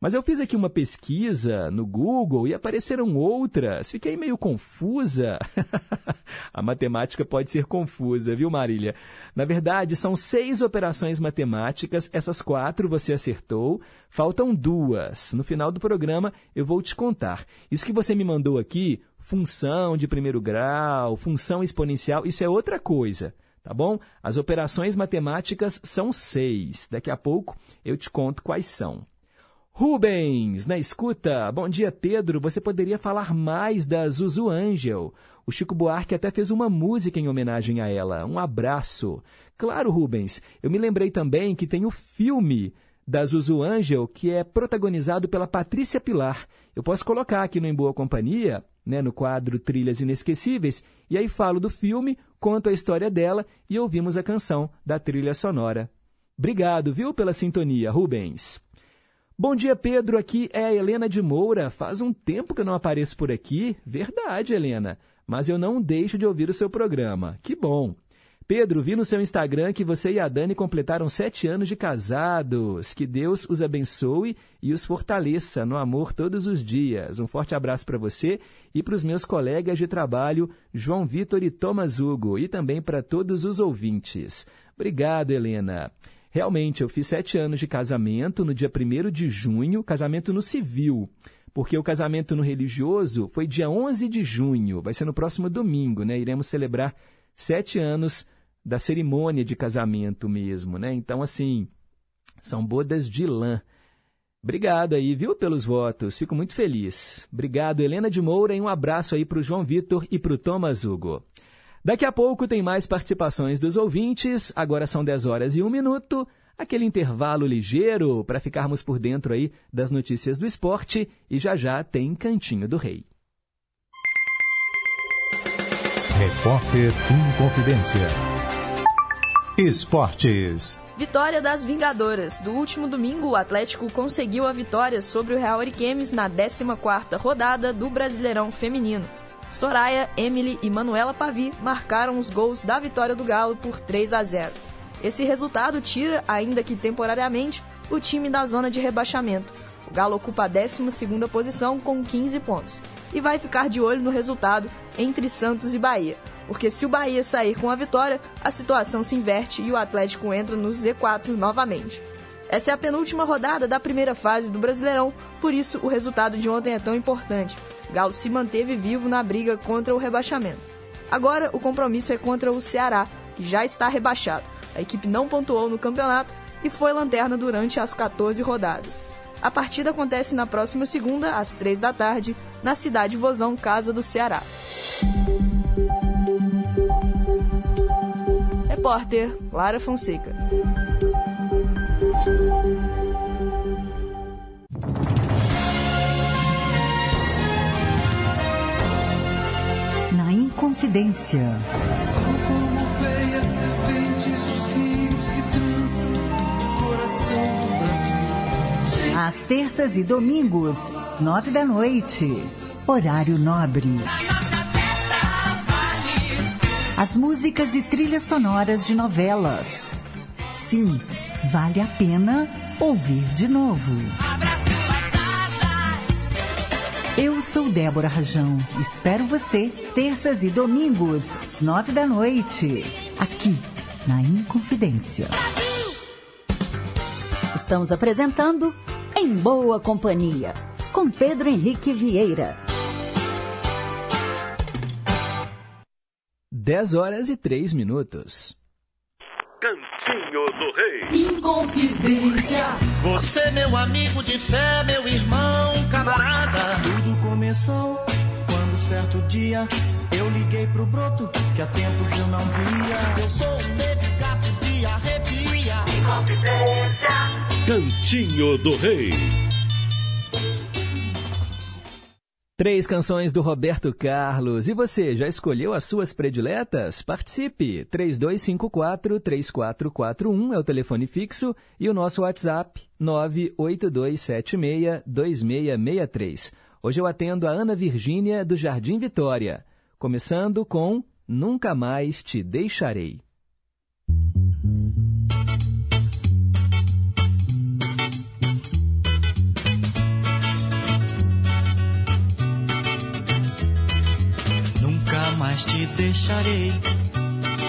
Mas eu fiz aqui uma pesquisa no Google e apareceram outras. Fiquei meio confusa. a matemática pode ser confusa, viu, Marília? Na verdade, são seis operações matemáticas. Essas quatro você acertou. Faltam duas. No final do programa eu vou te contar. Isso que você me mandou aqui, função de primeiro grau, função exponencial, isso é outra coisa tá bom? As operações matemáticas são seis. Daqui a pouco eu te conto quais são. Rubens, na escuta. Bom dia, Pedro. Você poderia falar mais da Zuzu Angel. O Chico Buarque até fez uma música em homenagem a ela. Um abraço. Claro, Rubens. Eu me lembrei também que tem o filme da Zuzu Angel, que é protagonizado pela Patrícia Pilar. Eu posso colocar aqui no Em Boa Companhia, né, no quadro Trilhas Inesquecíveis, e aí falo do filme, conto a história dela e ouvimos a canção da trilha sonora. Obrigado, viu, pela sintonia, Rubens. Bom dia, Pedro. Aqui é a Helena de Moura. Faz um tempo que eu não apareço por aqui. Verdade, Helena. Mas eu não deixo de ouvir o seu programa. Que bom. Pedro, vi no seu Instagram que você e a Dani completaram sete anos de casados. Que Deus os abençoe e os fortaleça no amor todos os dias. Um forte abraço para você e para os meus colegas de trabalho, João Vitor e Thomas Hugo, e também para todos os ouvintes. Obrigado, Helena. Realmente, eu fiz sete anos de casamento no dia 1 de junho, casamento no civil, porque o casamento no religioso foi dia 11 de junho, vai ser no próximo domingo, né? Iremos celebrar sete anos da cerimônia de casamento mesmo, né? Então, assim, são bodas de lã. Obrigado aí, viu, pelos votos. Fico muito feliz. Obrigado, Helena de Moura, e um abraço aí para o João Vitor e para o Thomas Hugo. Daqui a pouco tem mais participações dos ouvintes. Agora são 10 horas e 1 minuto. Aquele intervalo ligeiro para ficarmos por dentro aí das notícias do esporte. E já já tem Cantinho do Rei. Repórter em Confidência. Esportes. Vitória das Vingadoras. Do último domingo, o Atlético conseguiu a vitória sobre o Real Ariquemes na 14ª rodada do Brasileirão Feminino. Soraya, Emily e Manuela Pavi marcaram os gols da vitória do Galo por 3 a 0. Esse resultado tira, ainda que temporariamente, o time da zona de rebaixamento. O Galo ocupa a 12ª posição com 15 pontos e vai ficar de olho no resultado entre Santos e Bahia, porque se o Bahia sair com a vitória, a situação se inverte e o Atlético entra no Z4 novamente. Essa é a penúltima rodada da primeira fase do Brasileirão, por isso o resultado de ontem é tão importante. Galo se manteve vivo na briga contra o rebaixamento. Agora o compromisso é contra o Ceará, que já está rebaixado. A equipe não pontuou no campeonato e foi lanterna durante as 14 rodadas. A partida acontece na próxima segunda, às 3 da tarde, na cidade Vozão, casa do Ceará. Repórter Lara Fonseca. Na Inconfidência. São como veias serpentes os rios que trançam o coração do Brasil. Às terças e domingos, nove da noite. Horário nobre. As músicas e trilhas sonoras de novelas. Sim, vale a pena ouvir de novo. Eu sou Débora Rajão. Espero você terças e domingos, nove da noite, aqui na Inconfidência. Estamos apresentando Em Boa Companhia, com Pedro Henrique Vieira. 10 horas e 3 minutos. Cantinho do Rei. Inconfidência. Você, meu amigo de fé, meu irmão, camarada. Tudo começou quando certo dia eu liguei pro broto que há tempos eu não via. Eu sou um negro gato de arrepia. Inconfidência. Cantinho do Rei. Três canções do Roberto Carlos. E você, já escolheu as suas prediletas? Participe! 3254-3441 é o telefone fixo e o nosso WhatsApp 982762663. Hoje eu atendo a Ana Virgínia do Jardim Vitória, começando com Nunca Mais Te Deixarei. Mais te deixarei.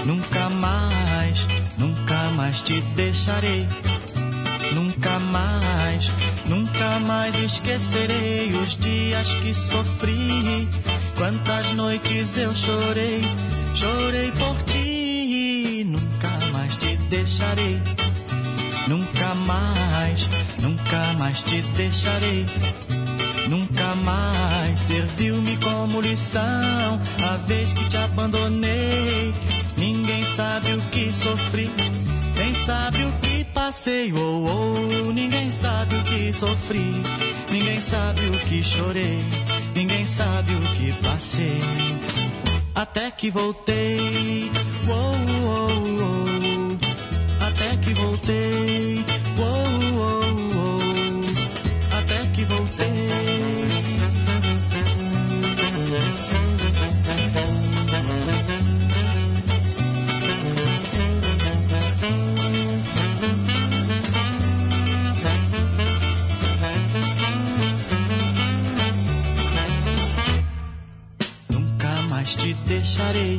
Nunca mais, nunca mais te deixarei. Nunca mais, nunca mais esquecerei os dias que sofri. Quantas noites eu chorei, chorei por ti. Nunca mais te deixarei. Nunca mais, nunca mais te deixarei. Nunca mais serviu-me como lição a vez que te abandonei. Ninguém sabe o que sofri, nem sabe o que passei. Oh, oh, ninguém sabe o que sofri, ninguém sabe o que chorei, ninguém sabe o que passei. Até que voltei, oh, oh, oh, até que voltei, deixarei.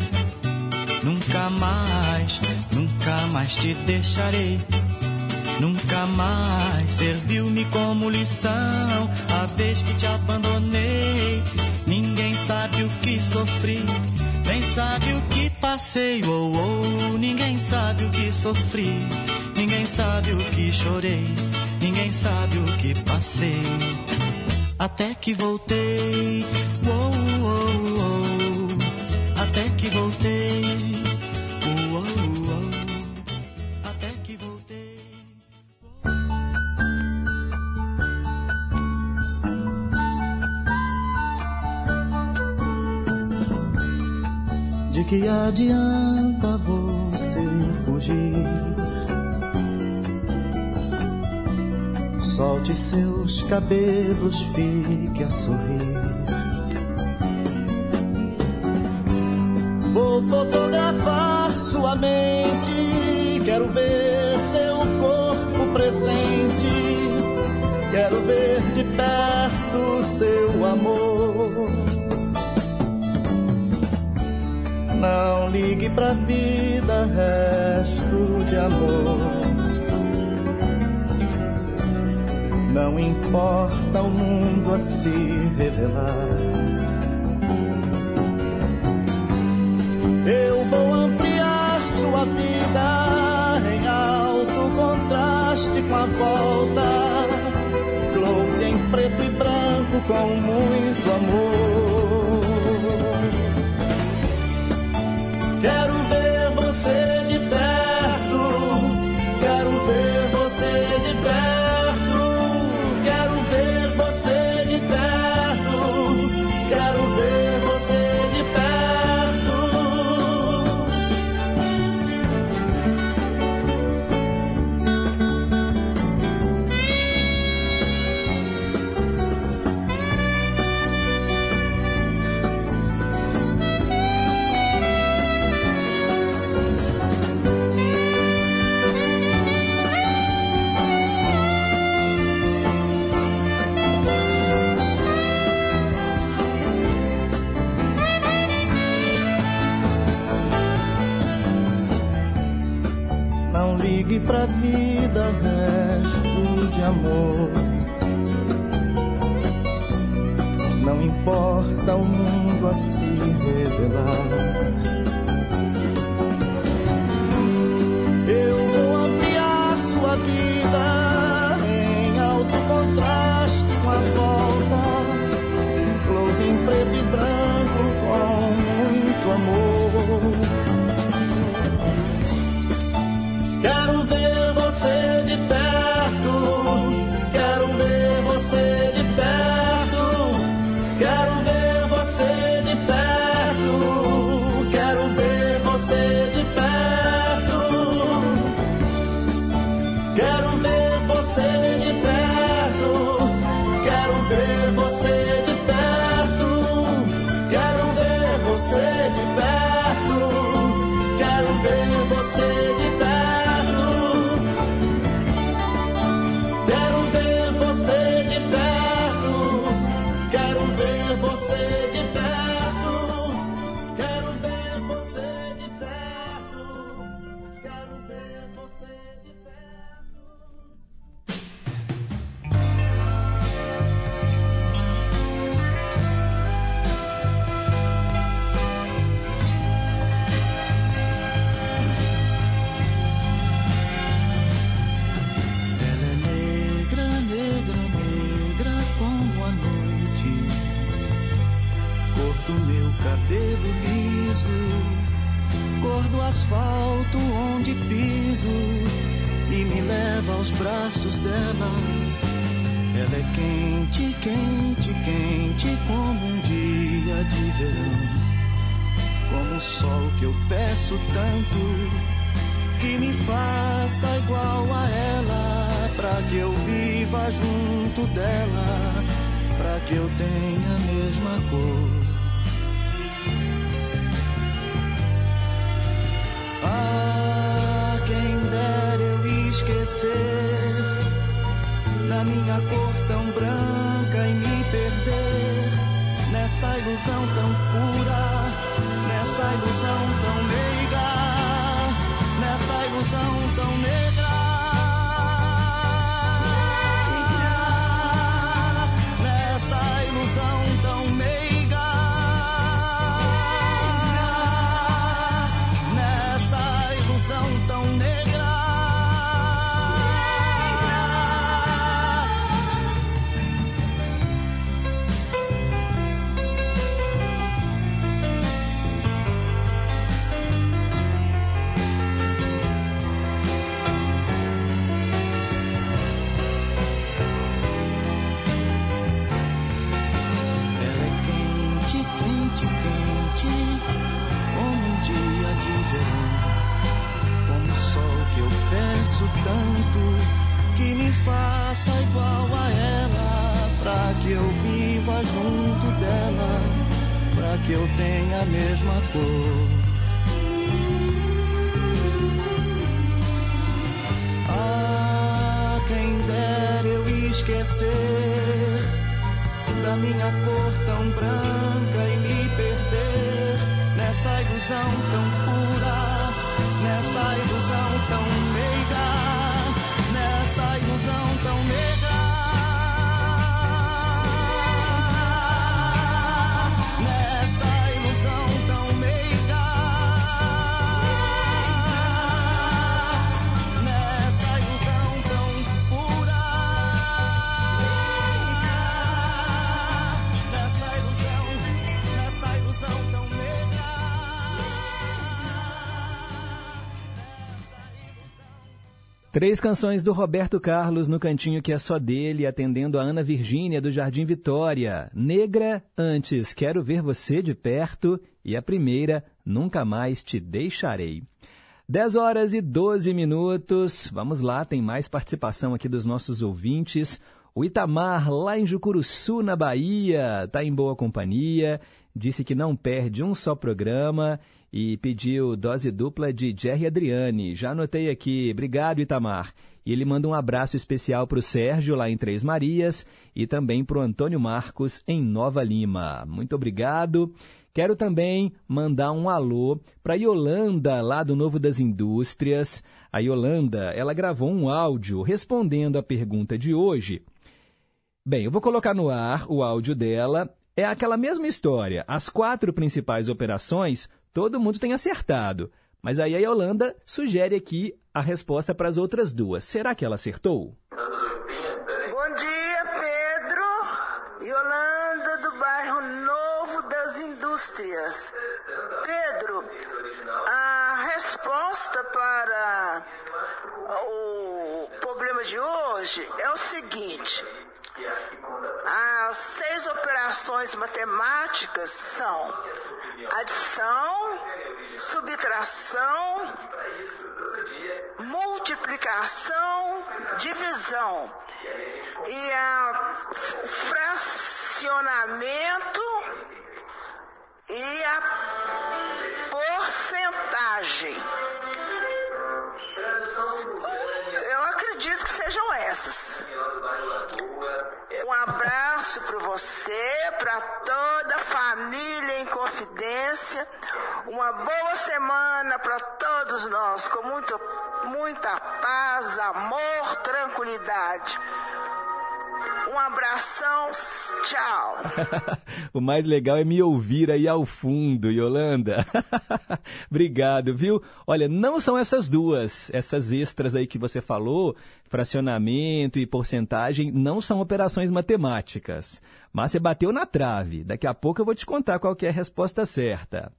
Nunca mais, nunca mais te deixarei. Nunca mais serviu-me como lição a vez que te abandonei. Ninguém sabe o que sofri, nem sabe o que passei. Oh, oh, ninguém sabe o que sofri, ninguém sabe o que chorei, ninguém sabe o que passei. Até que voltei, oh, voltei, até que voltei. De que adianta você fugir? Solte seus cabelos, fique a sorrir. Vou fotografar sua mente. Quero ver seu corpo presente. Quero ver de perto seu amor. Não ligue pra vida, resto de amor. Não importa o mundo a se revelar. Eu vou ampliar sua vida em alto contraste com a volta. Close em preto e branco com muito amor. Revelar. Asfalto onde piso e me leva aos braços dela. Ela é quente, quente, quente como um dia de verão. Como o sol que eu peço tanto que me faça igual a ela, pra que eu viva junto dela, pra que eu tenha a mesma cor. Ah, quem dera eu esquecer da minha cor tão branca e me perder nessa ilusão tão pura, nessa ilusão tão meiga, nessa ilusão tão negra. Tanto que me faça igual a ela, pra que eu viva junto dela, pra que eu tenha a mesma cor. Ah, quem dera eu esquecer da minha cor tão branca e me perder nessa ilusão tão pura, nessa ilusão tão Três canções do Roberto Carlos no cantinho que é só dele, atendendo a Ana Virgínia do Jardim Vitória. Negra, antes quero ver você de perto. E a primeira, nunca mais te deixarei. 10 horas e 12 minutos. Vamos lá, tem mais participação aqui dos nossos ouvintes. O Itamar, lá em Jucuruçu, na Bahia, está em boa companhia. Disse que não perde um só programa e pediu dose dupla de Jerry Adriane. Já anotei aqui. Obrigado, Itamar. E ele manda um abraço especial para o Sérgio, lá em Três Marias, e também para o Antônio Marcos, em Nova Lima. Muito obrigado. Quero também mandar um alô para Yolanda, lá do Novo das Indústrias. A Yolanda, ela gravou um áudio respondendo a pergunta de hoje. Bem, eu vou colocar no ar o áudio dela. É aquela mesma história. As quatro principais operações, todo mundo tem acertado. Mas aí a Yolanda sugere aqui a resposta para as outras duas. Será que ela acertou? Bom dia, Pedro. Yolanda do bairro Novo das Indústrias. Pedro, a resposta para o problema de hoje é o seguinte. As seis operações matemáticas são adição, subtração, multiplicação, divisão. E a fracionamento e a porcentagem. Essas. Um abraço para você, para toda a família em confidência. Uma boa semana para todos nós, com muito, muita paz, amor, tranquilidade. Um abração, tchau. o mais legal é me ouvir aí ao fundo, Yolanda. Obrigado, viu? Olha, não são essas duas, essas extras aí que você falou, fracionamento e porcentagem, não são operações matemáticas. Mas você bateu na trave. Daqui a pouco eu vou te contar qual é a resposta certa.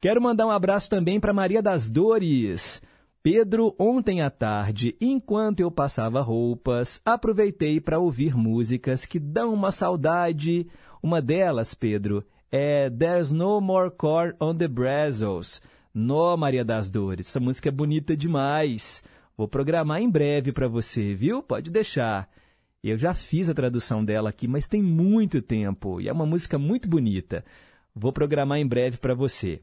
Quero mandar um abraço também para Maria das Dores. Pedro, ontem à tarde, enquanto eu passava roupas, aproveitei para ouvir músicas que dão uma saudade. Uma delas, Pedro, é There's No More Core on the Brazos. Nó, Maria das Dores, essa música é bonita demais. Vou programar em breve para você, viu? Pode deixar. Eu já fiz a tradução dela aqui, mas tem muito tempo e é uma música muito bonita. Vou programar em breve para você.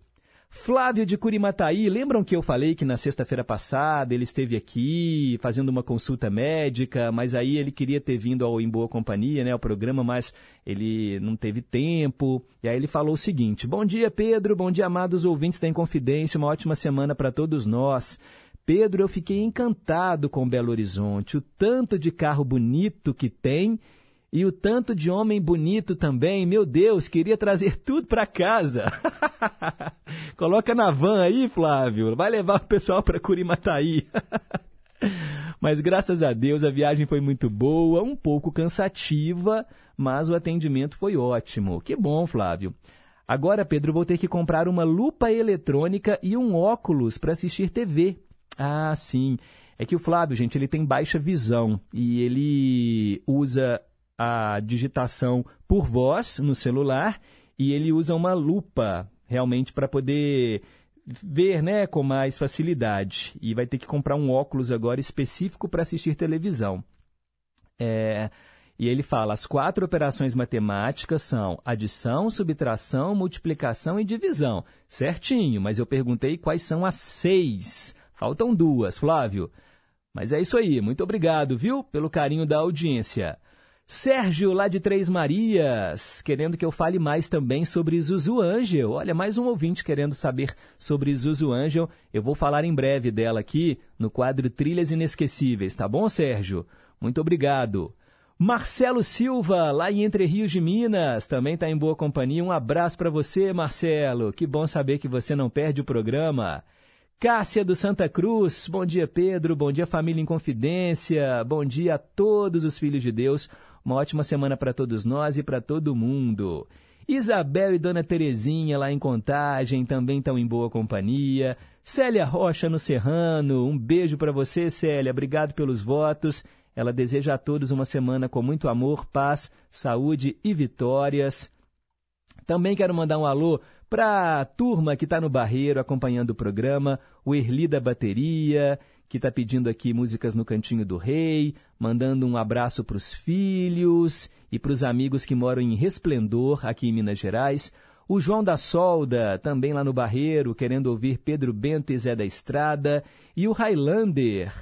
Flávio de Curimataí, lembram que eu falei que na sexta-feira passada ele esteve aqui fazendo uma consulta médica, mas aí ele queria ter vindo ao Em Boa Companhia, né, ao programa, mas ele não teve tempo. E aí ele falou o seguinte: Bom dia, Pedro, bom dia, amados ouvintes da Inconfidência, uma ótima semana para todos nós. Pedro, eu fiquei encantado com Belo Horizonte, o tanto de carro bonito que tem e o tanto de homem bonito também, meu Deus, queria trazer tudo para casa. Coloca na van aí, Flávio. Vai levar o pessoal para Curimataí. mas graças a Deus a viagem foi muito boa, um pouco cansativa, mas o atendimento foi ótimo. Que bom, Flávio. Agora, Pedro, vou ter que comprar uma lupa eletrônica e um óculos para assistir TV. Ah, sim. É que o Flávio, gente, ele tem baixa visão e ele usa a digitação por voz no celular e ele usa uma lupa realmente para poder ver né, com mais facilidade. E vai ter que comprar um óculos agora específico para assistir televisão. É, e ele fala: as quatro operações matemáticas são adição, subtração, multiplicação e divisão. Certinho, mas eu perguntei quais são as seis. Faltam duas, Flávio. Mas é isso aí. Muito obrigado, viu, pelo carinho da audiência. Sérgio, lá de Três Marias, querendo que eu fale mais também sobre Zuzu Angel. Olha, mais um ouvinte querendo saber sobre Zuzu Angel. Eu vou falar em breve dela aqui no quadro Trilhas Inesquecíveis, tá bom, Sérgio? Muito obrigado. Marcelo Silva, lá em Entre Rios de Minas, também está em boa companhia. Um abraço para você, Marcelo. Que bom saber que você não perde o programa. Cássia do Santa Cruz, bom dia Pedro, bom dia família em confidência, bom dia a todos os filhos de Deus. Uma ótima semana para todos nós e para todo mundo. Isabel e Dona Terezinha lá em Contagem também estão em boa companhia. Célia Rocha no Serrano, um beijo para você, Célia. Obrigado pelos votos. Ela deseja a todos uma semana com muito amor, paz, saúde e vitórias. Também quero mandar um alô para a turma que está no Barreiro acompanhando o programa, o Erli da Bateria, que está pedindo aqui músicas no Cantinho do Rei, mandando um abraço para os filhos e para os amigos que moram em Resplendor, aqui em Minas Gerais. O João da Solda, também lá no Barreiro, querendo ouvir Pedro Bento e Zé da Estrada. E o Highlander,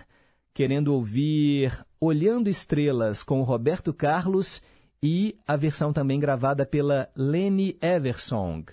querendo ouvir Olhando Estrelas com o Roberto Carlos e a versão também gravada pela Lenny Eversong.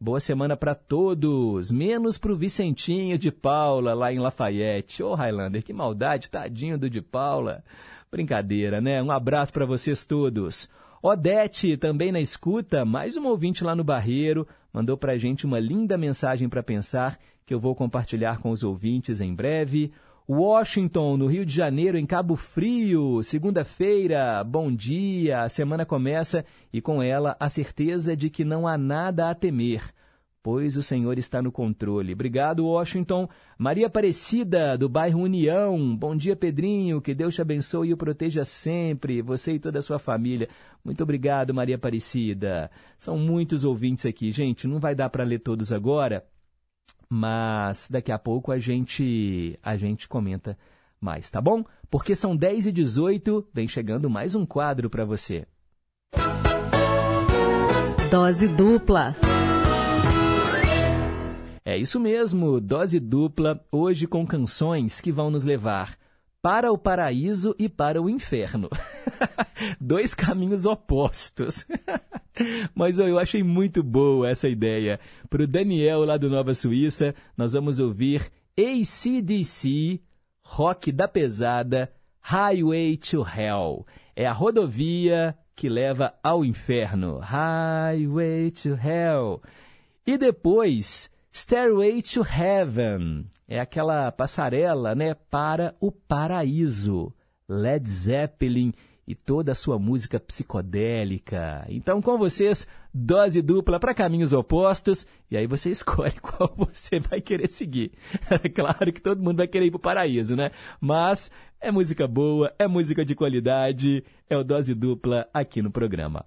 Boa semana para todos, menos para o Vicentinho de Paula, lá em Lafayette. Ô, oh, Highlander, que maldade, tadinho do de Paula. Brincadeira, né? Um abraço para vocês todos. Odete, também na escuta, mais um ouvinte lá no Barreiro, mandou para a gente uma linda mensagem para pensar que eu vou compartilhar com os ouvintes em breve. Washington, no Rio de Janeiro, em Cabo Frio, segunda-feira, bom dia, a semana começa e com ela a certeza de que não há nada a temer, pois o Senhor está no controle. Obrigado, Washington. Maria Aparecida, do bairro União, bom dia, Pedrinho, que Deus te abençoe e o proteja sempre, você e toda a sua família. Muito obrigado, Maria Aparecida. São muitos ouvintes aqui, gente, não vai dar para ler todos agora mas daqui a pouco a gente a gente comenta mais, tá bom? Porque são 10 e 18, vem chegando mais um quadro para você. Dose dupla. É isso mesmo, dose dupla, hoje com canções que vão nos levar para o paraíso e para o inferno. Dois caminhos opostos. Mas eu achei muito boa essa ideia. Para o Daniel, lá do Nova Suíça, nós vamos ouvir ACDC, rock da pesada, Highway to Hell. É a rodovia que leva ao inferno. Highway to Hell. E depois, Stairway to Heaven. É aquela passarela, né, para o paraíso. Led Zeppelin e toda a sua música psicodélica. Então, com vocês, dose dupla para caminhos opostos, e aí você escolhe qual você vai querer seguir. Claro que todo mundo vai querer ir para o paraíso, né? Mas é música boa, é música de qualidade, é o dose dupla aqui no programa.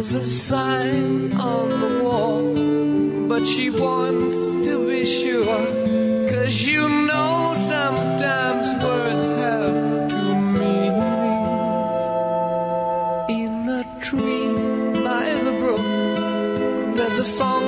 There's a sign on the wall, but she wants to be sure. Cause you know sometimes words have to mean. In a tree by the brook, there's a song.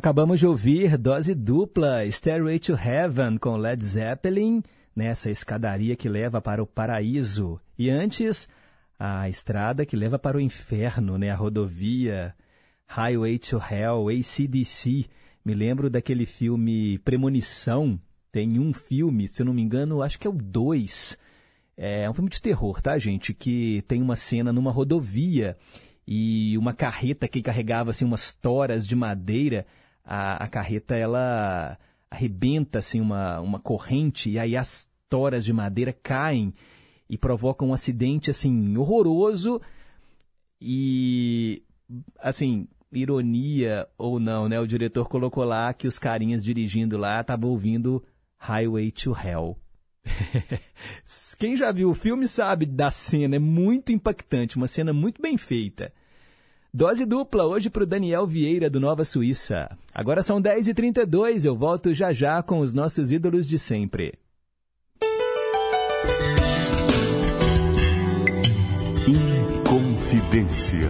Acabamos de ouvir dose dupla Stairway to Heaven com Led Zeppelin, nessa escadaria que leva para o paraíso. E antes, a estrada que leva para o inferno, né? a rodovia Highway to Hell, ACDC. Me lembro daquele filme Premonição. Tem um filme, se eu não me engano, acho que é o 2. É um filme de terror, tá, gente? Que tem uma cena numa rodovia e uma carreta que carregava assim, umas toras de madeira a, a carreta ela arrebenta assim uma, uma corrente e aí as toras de madeira caem e provocam um acidente assim horroroso e assim ironia ou não, né? O diretor colocou lá que os carinhas dirigindo lá estavam ouvindo Highway to Hell. Quem já viu o filme sabe da cena, é muito impactante, uma cena muito bem feita. Dose dupla hoje para o Daniel Vieira, do Nova Suíça. Agora são 10h32, eu volto já já com os nossos ídolos de sempre. Inconfidência.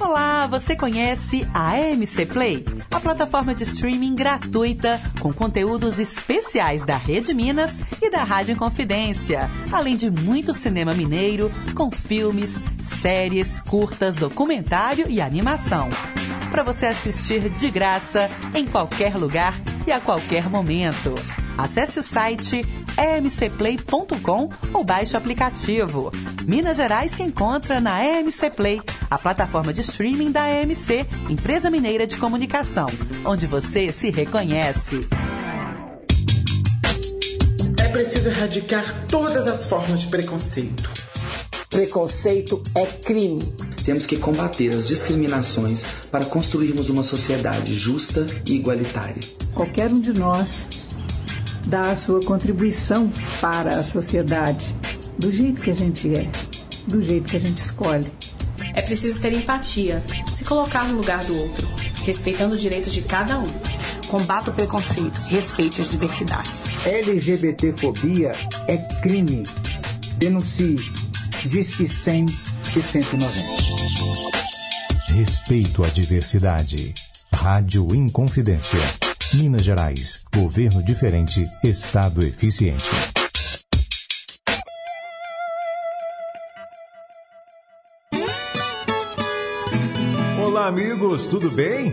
Olá, você conhece a AMC Play? A plataforma de streaming gratuita com conteúdos especiais da Rede Minas e da Rádio Inconfidência, além de muito cinema mineiro com filmes, séries, curtas, documentário e animação. Para você assistir de graça em qualquer lugar e a qualquer momento. Acesse o site emcplay.com ou baixe o aplicativo. Minas Gerais se encontra na EMC Play, a plataforma de streaming da EMC, empresa mineira de comunicação, onde você se reconhece. É preciso erradicar todas as formas de preconceito. Preconceito é crime. Temos que combater as discriminações para construirmos uma sociedade justa e igualitária. Qualquer um de nós dá a sua contribuição para a sociedade, do jeito que a gente é, do jeito que a gente escolhe. É preciso ter empatia, se colocar no lugar do outro, respeitando os direitos de cada um. Combate o preconceito, respeite as diversidades. LGBTfobia é crime. Denuncie. Diz que 100 e 190. Respeito à diversidade. Rádio Inconfidência. Minas Gerais. Governo diferente. Estado eficiente. Olá, amigos, tudo bem?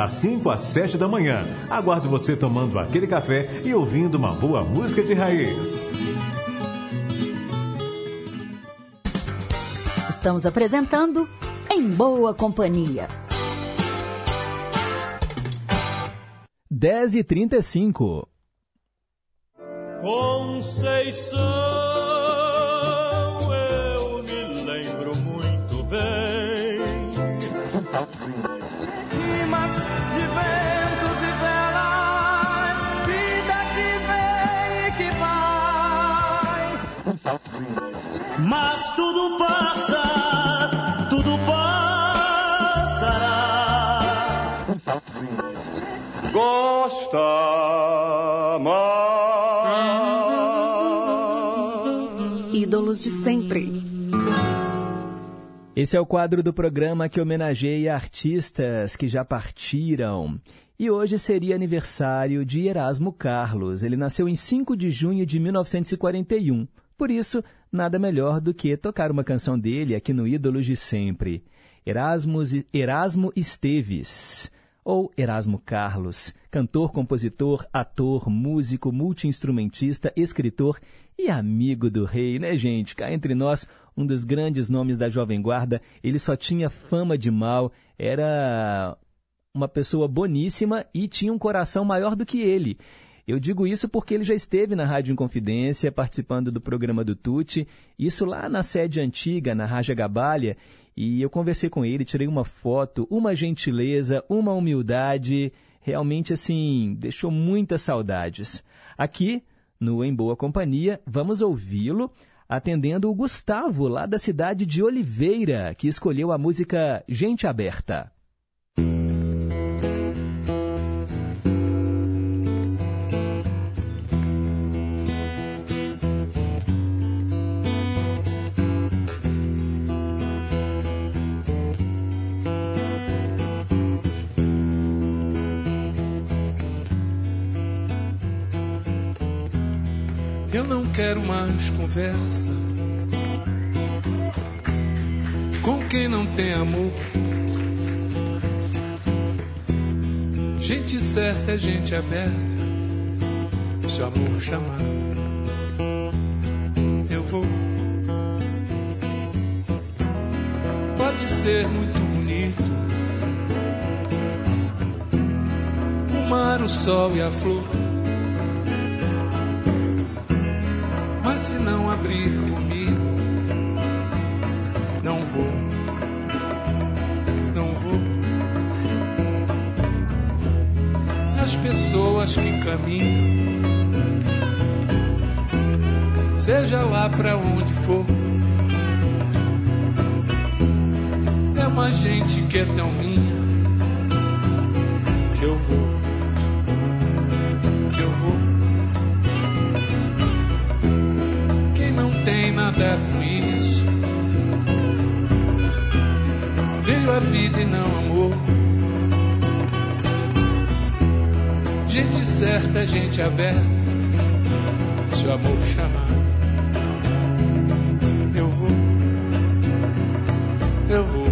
das 5 às 7 da manhã. Aguardo você tomando aquele café e ouvindo uma boa música de raiz. Estamos apresentando Em Boa Companhia. 10 e 35 Conceição, Mas tudo passa, tudo passará. Gosta mais. Ídolos de sempre. Esse é o quadro do programa que homenageia artistas que já partiram. E hoje seria aniversário de Erasmo Carlos. Ele nasceu em 5 de junho de 1941. Por isso, nada melhor do que tocar uma canção dele aqui no Ídolos de Sempre. Erasmo, Erasmo Esteves, ou Erasmo Carlos, cantor, compositor, ator, músico, multiinstrumentista, escritor e amigo do rei, né, gente? Cá entre nós, um dos grandes nomes da Jovem Guarda, ele só tinha fama de mal, era uma pessoa boníssima e tinha um coração maior do que ele. Eu digo isso porque ele já esteve na Rádio Inconfidência, participando do programa do Tuti, isso lá na sede antiga, na Raja Gabalha, e eu conversei com ele, tirei uma foto, uma gentileza, uma humildade, realmente assim, deixou muitas saudades. Aqui, no Em Boa Companhia, vamos ouvi-lo atendendo o Gustavo, lá da cidade de Oliveira, que escolheu a música Gente Aberta. Não quero mais conversa com quem não tem amor. Gente certa é gente aberta. Se o amor chamar, eu vou. Pode ser muito bonito o mar, o sol e a flor. Mas se não abrir comigo, não vou, não vou. As pessoas que caminham, seja lá pra onde for, é uma gente que é tão minha que eu vou, que eu vou. Tem nada com isso. Veio a vida e não amor. Gente certa, gente aberta. Se o amor chamar, eu vou. Eu vou.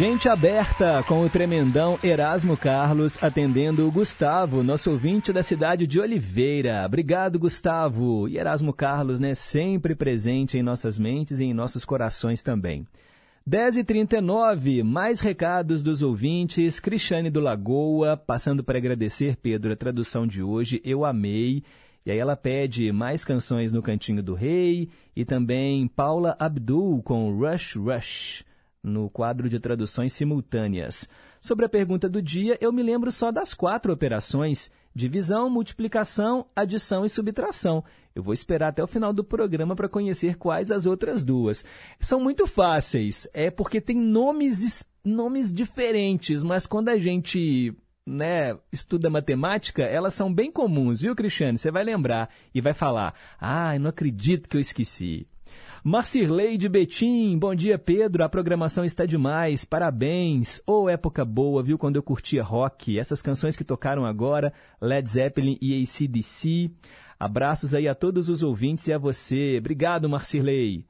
Gente aberta com o tremendão Erasmo Carlos atendendo o Gustavo, nosso ouvinte da cidade de Oliveira. Obrigado, Gustavo. E Erasmo Carlos, né, sempre presente em nossas mentes e em nossos corações também. 10h39, mais recados dos ouvintes. Cristiane do Lagoa, passando para agradecer, Pedro, a tradução de hoje. Eu amei. E aí ela pede mais canções no Cantinho do Rei e também Paula Abdul com Rush Rush no quadro de traduções simultâneas. Sobre a pergunta do dia, eu me lembro só das quatro operações: divisão, multiplicação, adição e subtração. Eu vou esperar até o final do programa para conhecer quais as outras duas. São muito fáceis, é porque tem nomes, nomes diferentes, mas quando a gente né, estuda matemática, elas são bem comuns, viu, Cristiane? Você vai lembrar e vai falar: Ah, eu não acredito que eu esqueci. Marcirley de Betim, bom dia Pedro, a programação está demais, parabéns. Ô oh, época boa, viu, quando eu curtia rock, essas canções que tocaram agora, Led Zeppelin e ACDC. Abraços aí a todos os ouvintes e a você. Obrigado, Marcirley.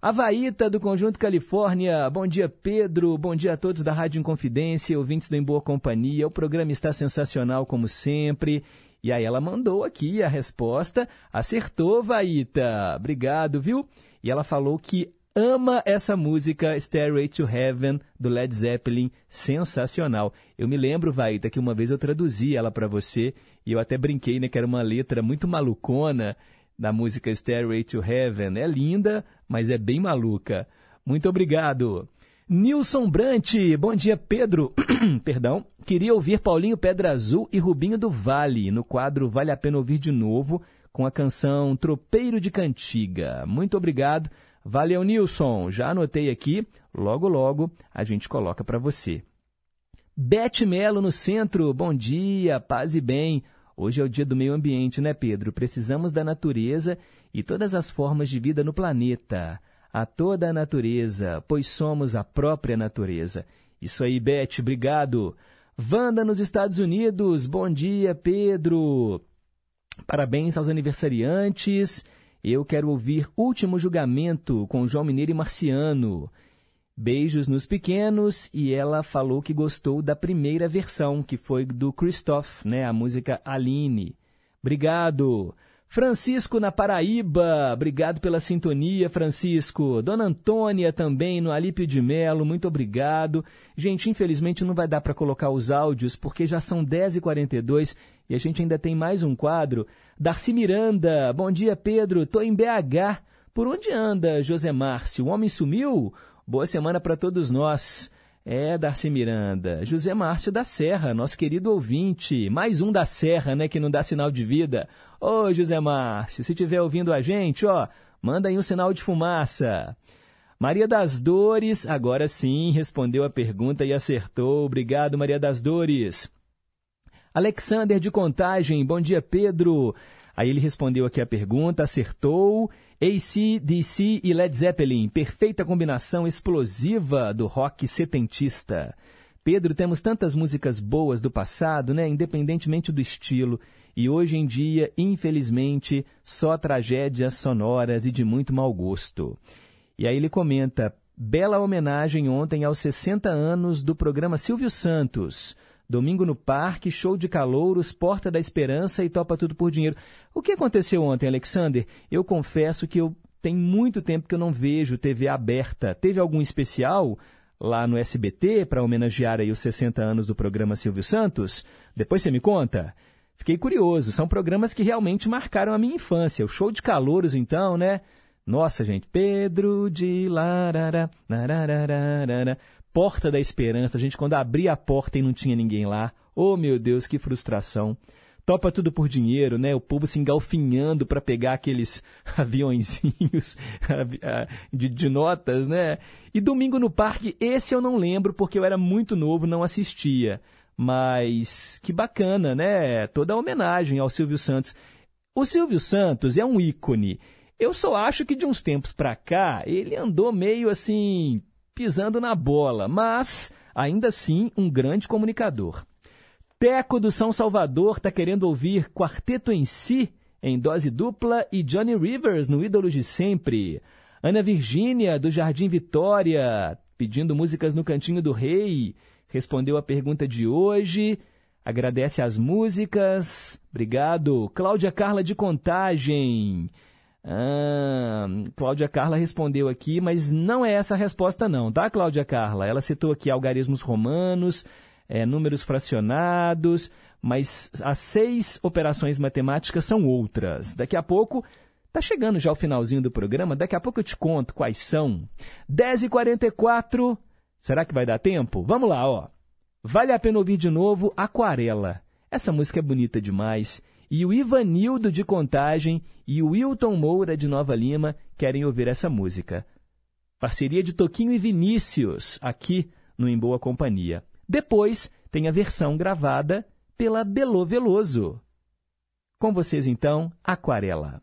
Avaíta, do Conjunto Califórnia. Bom dia, Pedro. Bom dia a todos da Rádio Inconfidência, ouvintes do Em Boa Companhia. O programa está sensacional, como sempre. E aí ela mandou aqui a resposta. Acertou, Vaíta. Obrigado, viu? E ela falou que ama essa música Stairway to Heaven do Led Zeppelin, sensacional. Eu me lembro, Vaita, que uma vez eu traduzi ela para você e eu até brinquei, né, que era uma letra muito malucona da música Stairway to Heaven. É linda, mas é bem maluca. Muito obrigado. Nilson Brant, bom dia, Pedro. Perdão. Queria ouvir Paulinho Pedra Azul e Rubinho do Vale no quadro Vale a Pena Ouvir de Novo com a canção Tropeiro de Cantiga. Muito obrigado. Valeu, Nilson. Já anotei aqui. Logo, logo a gente coloca para você. Bete Melo no centro. Bom dia, paz e bem. Hoje é o dia do meio ambiente, né, Pedro? Precisamos da natureza e todas as formas de vida no planeta. A toda a natureza, pois somos a própria natureza. Isso aí, Bete, obrigado. Wanda nos Estados Unidos. Bom dia, Pedro. Parabéns aos aniversariantes. Eu quero ouvir Último Julgamento com João Mineiro e Marciano. Beijos nos pequenos e ela falou que gostou da primeira versão, que foi do Christoph, né, a música Aline. Obrigado. Francisco na Paraíba, obrigado pela sintonia, Francisco. Dona Antônia também no Alípio de Melo, muito obrigado. Gente, infelizmente não vai dar para colocar os áudios porque já são 10h42 e a gente ainda tem mais um quadro. Darcy Miranda, bom dia Pedro, tô em BH. Por onde anda José Márcio? O homem sumiu? Boa semana para todos nós. É, Darcy Miranda. José Márcio da Serra, nosso querido ouvinte. Mais um da Serra, né, que não dá sinal de vida. Ô, José Márcio, se estiver ouvindo a gente, ó, manda aí um sinal de fumaça. Maria das Dores, agora sim, respondeu a pergunta e acertou. Obrigado, Maria das Dores. Alexander de Contagem, bom dia, Pedro. Aí ele respondeu aqui a pergunta, acertou. AC, DC e Led Zeppelin, perfeita combinação explosiva do rock setentista. Pedro, temos tantas músicas boas do passado, né, independentemente do estilo, e hoje em dia, infelizmente, só tragédias sonoras e de muito mau gosto. E aí ele comenta: bela homenagem ontem aos 60 anos do programa Silvio Santos. Domingo no Parque, show de calouros, Porta da Esperança e Topa Tudo por Dinheiro. O que aconteceu ontem, Alexander? Eu confesso que eu tem muito tempo que eu não vejo TV aberta. Teve algum especial lá no SBT para homenagear aí os 60 anos do programa Silvio Santos? Depois você me conta. Fiquei curioso, são programas que realmente marcaram a minha infância. O show de calouros, então, né? Nossa, gente, Pedro de Larara, larararara, Porta da Esperança, gente, quando abria a porta e não tinha ninguém lá. Oh, meu Deus, que frustração. Topa tudo por dinheiro, né? O povo se engalfinhando para pegar aqueles aviõezinhos de, de, notas, né? E Domingo no Parque, esse eu não lembro porque eu era muito novo, não assistia. Mas que bacana, né? Toda a homenagem ao Silvio Santos. O Silvio Santos é um ícone. Eu só acho que de uns tempos para cá ele andou meio assim pisando na bola, mas ainda assim um grande comunicador. Teco do São Salvador está querendo ouvir Quarteto em Si em dose dupla e Johnny Rivers no Ídolos de Sempre. Ana Virgínia do Jardim Vitória pedindo músicas no Cantinho do Rei respondeu a pergunta de hoje. Agradece as músicas. Obrigado. Cláudia Carla de Contagem. Ah, Cláudia Carla respondeu aqui, mas não é essa a resposta não, tá, Cláudia Carla? Ela citou aqui algarismos romanos, é, números fracionados, mas as seis operações matemáticas são outras. Daqui a pouco, tá chegando já o finalzinho do programa, daqui a pouco eu te conto quais são. 10h44, será que vai dar tempo? Vamos lá, ó. Vale a pena ouvir de novo Aquarela. Essa música é bonita demais e o Ivanildo de Contagem e o Wilton Moura de Nova Lima querem ouvir essa música. Parceria de Toquinho e Vinícius, aqui no Em Boa Companhia. Depois tem a versão gravada pela Belo Veloso. Com vocês então, Aquarela.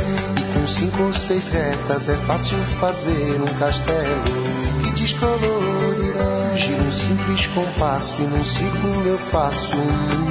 Cinco ou seis retas é fácil fazer um castelo que descolorirá. Giro um simples compasso e num círculo eu faço um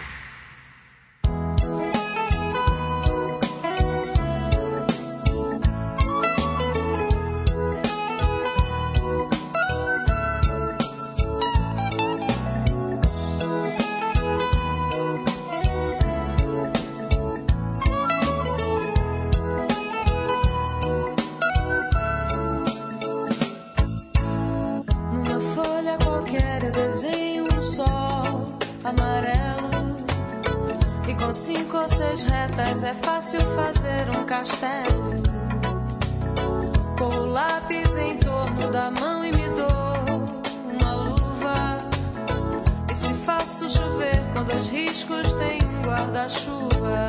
Dois riscos, tem um guarda-chuva.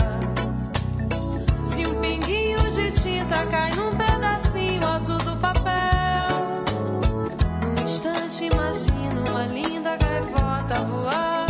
Se um pinguinho de tinta cai num pedacinho azul do papel. Num instante imagino uma linda gaivota voar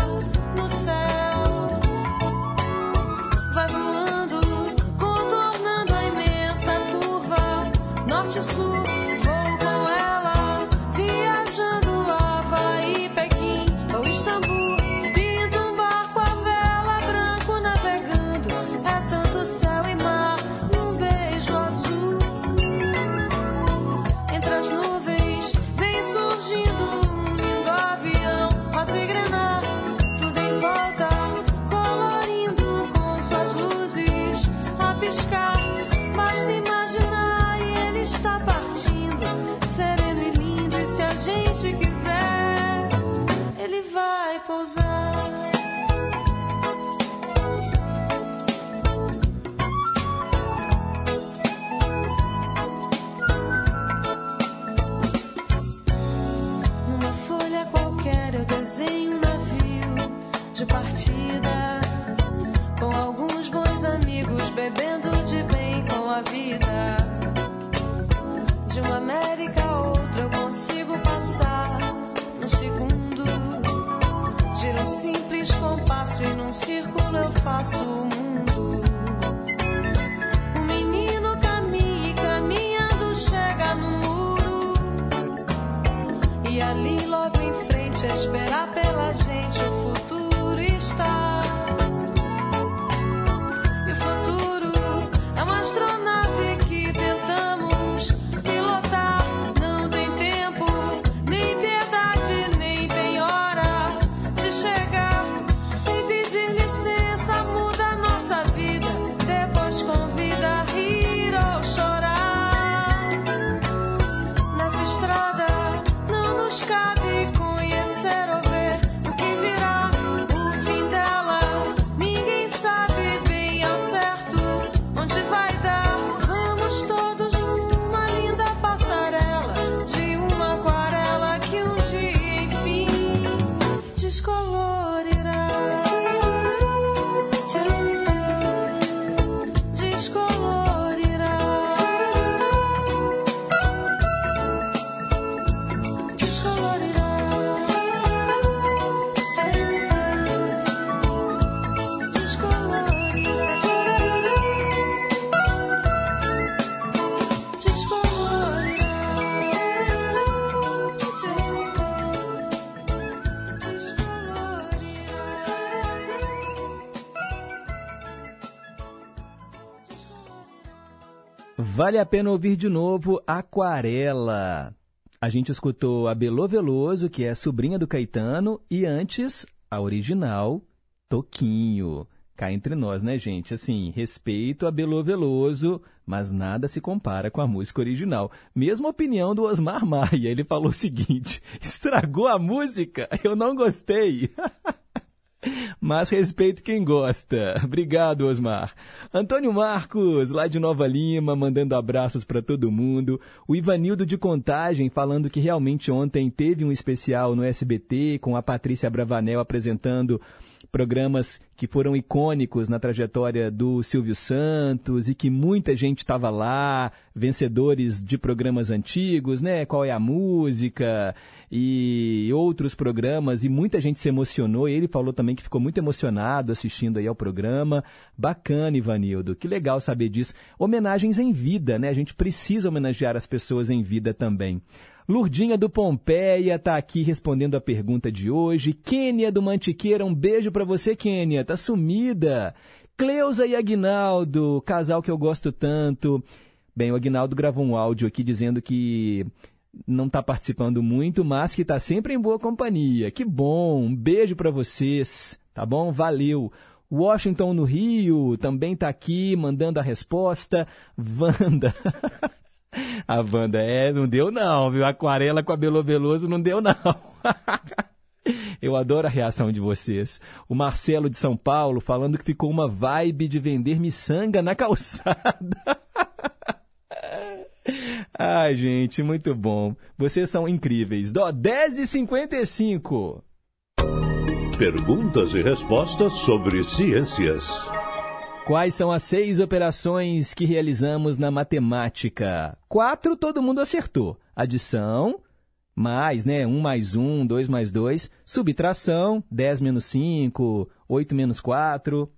bebendo de bem com a vida. De uma América a outra eu consigo passar no segundo. Gira um simples compasso e num círculo eu faço o mundo. O menino caminha e caminhando chega no muro. E ali logo em frente a esperar pela gente o futuro está. Vale a pena ouvir de novo Aquarela. A gente escutou a Belô Veloso, que é sobrinha do Caetano, e antes a original, Toquinho. Cá entre nós, né, gente? Assim, respeito a Belô Veloso, mas nada se compara com a música original. Mesma opinião do Osmar Maia. Ele falou o seguinte: estragou a música? Eu não gostei. Mas respeito quem gosta. Obrigado, Osmar. Antônio Marcos, lá de Nova Lima, mandando abraços para todo mundo. O Ivanildo de Contagem falando que realmente ontem teve um especial no SBT com a Patrícia Bravanel apresentando programas que foram icônicos na trajetória do Silvio Santos e que muita gente estava lá, vencedores de programas antigos, né? Qual é a música? e outros programas, e muita gente se emocionou. E ele falou também que ficou muito emocionado assistindo aí ao programa. Bacana, Ivanildo. Que legal saber disso. Homenagens em vida, né? A gente precisa homenagear as pessoas em vida também. Lurdinha do Pompeia tá aqui respondendo a pergunta de hoje. Kênia do Mantiqueira, um beijo para você, Kênia. Tá sumida. Cleusa e Agnaldo, casal que eu gosto tanto. Bem, o Agnaldo gravou um áudio aqui dizendo que não está participando muito, mas que está sempre em boa companhia. Que bom! Um beijo para vocês, tá bom? Valeu! Washington no Rio também está aqui mandando a resposta. Wanda. A Wanda, é, não deu não, viu? Aquarela com a Belo Veloso não deu não. Eu adoro a reação de vocês. O Marcelo de São Paulo falando que ficou uma vibe de vender miçanga na calçada. Ai, gente, muito bom. Vocês são incríveis. Dó 10 e 55. Perguntas e respostas sobre ciências. Quais são as seis operações que realizamos na matemática? Quatro, todo mundo acertou. Adição, mais, né? Um mais um, dois mais dois. Subtração, 10 menos 5, 8 menos 4.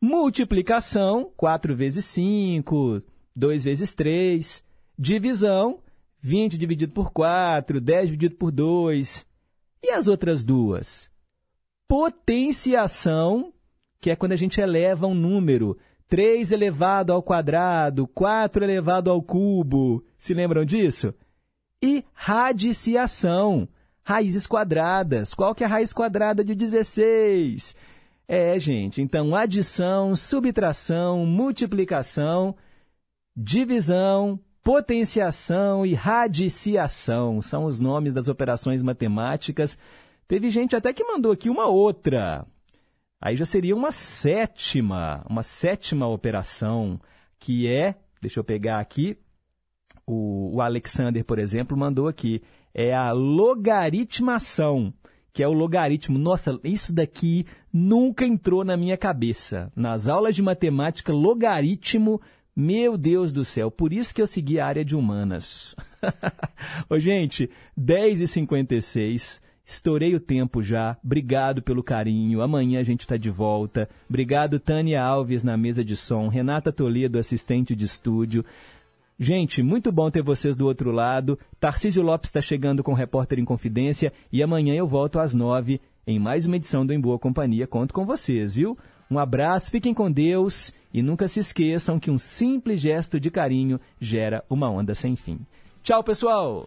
Multiplicação, 4 vezes 5, 2 vezes 3. Divisão, 20 dividido por 4, 10 dividido por 2. E as outras duas? Potenciação, que é quando a gente eleva um número. 3 elevado ao quadrado, 4 elevado ao cubo. Se lembram disso? E radiciação, raízes quadradas. Qual que é a raiz quadrada de 16? É, gente, então adição, subtração, multiplicação, divisão, potenciação e radiciação. São os nomes das operações matemáticas. Teve gente até que mandou aqui uma outra. Aí já seria uma sétima, uma sétima operação, que é, deixa eu pegar aqui, o, o Alexander, por exemplo, mandou aqui, é a logaritmação, que é o logaritmo. Nossa, isso daqui nunca entrou na minha cabeça. Nas aulas de matemática, logaritmo, meu Deus do céu, por isso que eu segui a área de humanas. Ô, gente, 10h56. Estourei o tempo já. Obrigado pelo carinho. Amanhã a gente está de volta. Obrigado, Tânia Alves, na mesa de som. Renata Toledo, assistente de estúdio. Gente, muito bom ter vocês do outro lado. Tarcísio Lopes está chegando com o Repórter em Confidência. E amanhã eu volto às nove em mais uma edição do Em Boa Companhia. Conto com vocês, viu? Um abraço, fiquem com Deus e nunca se esqueçam que um simples gesto de carinho gera uma onda sem fim. Tchau, pessoal!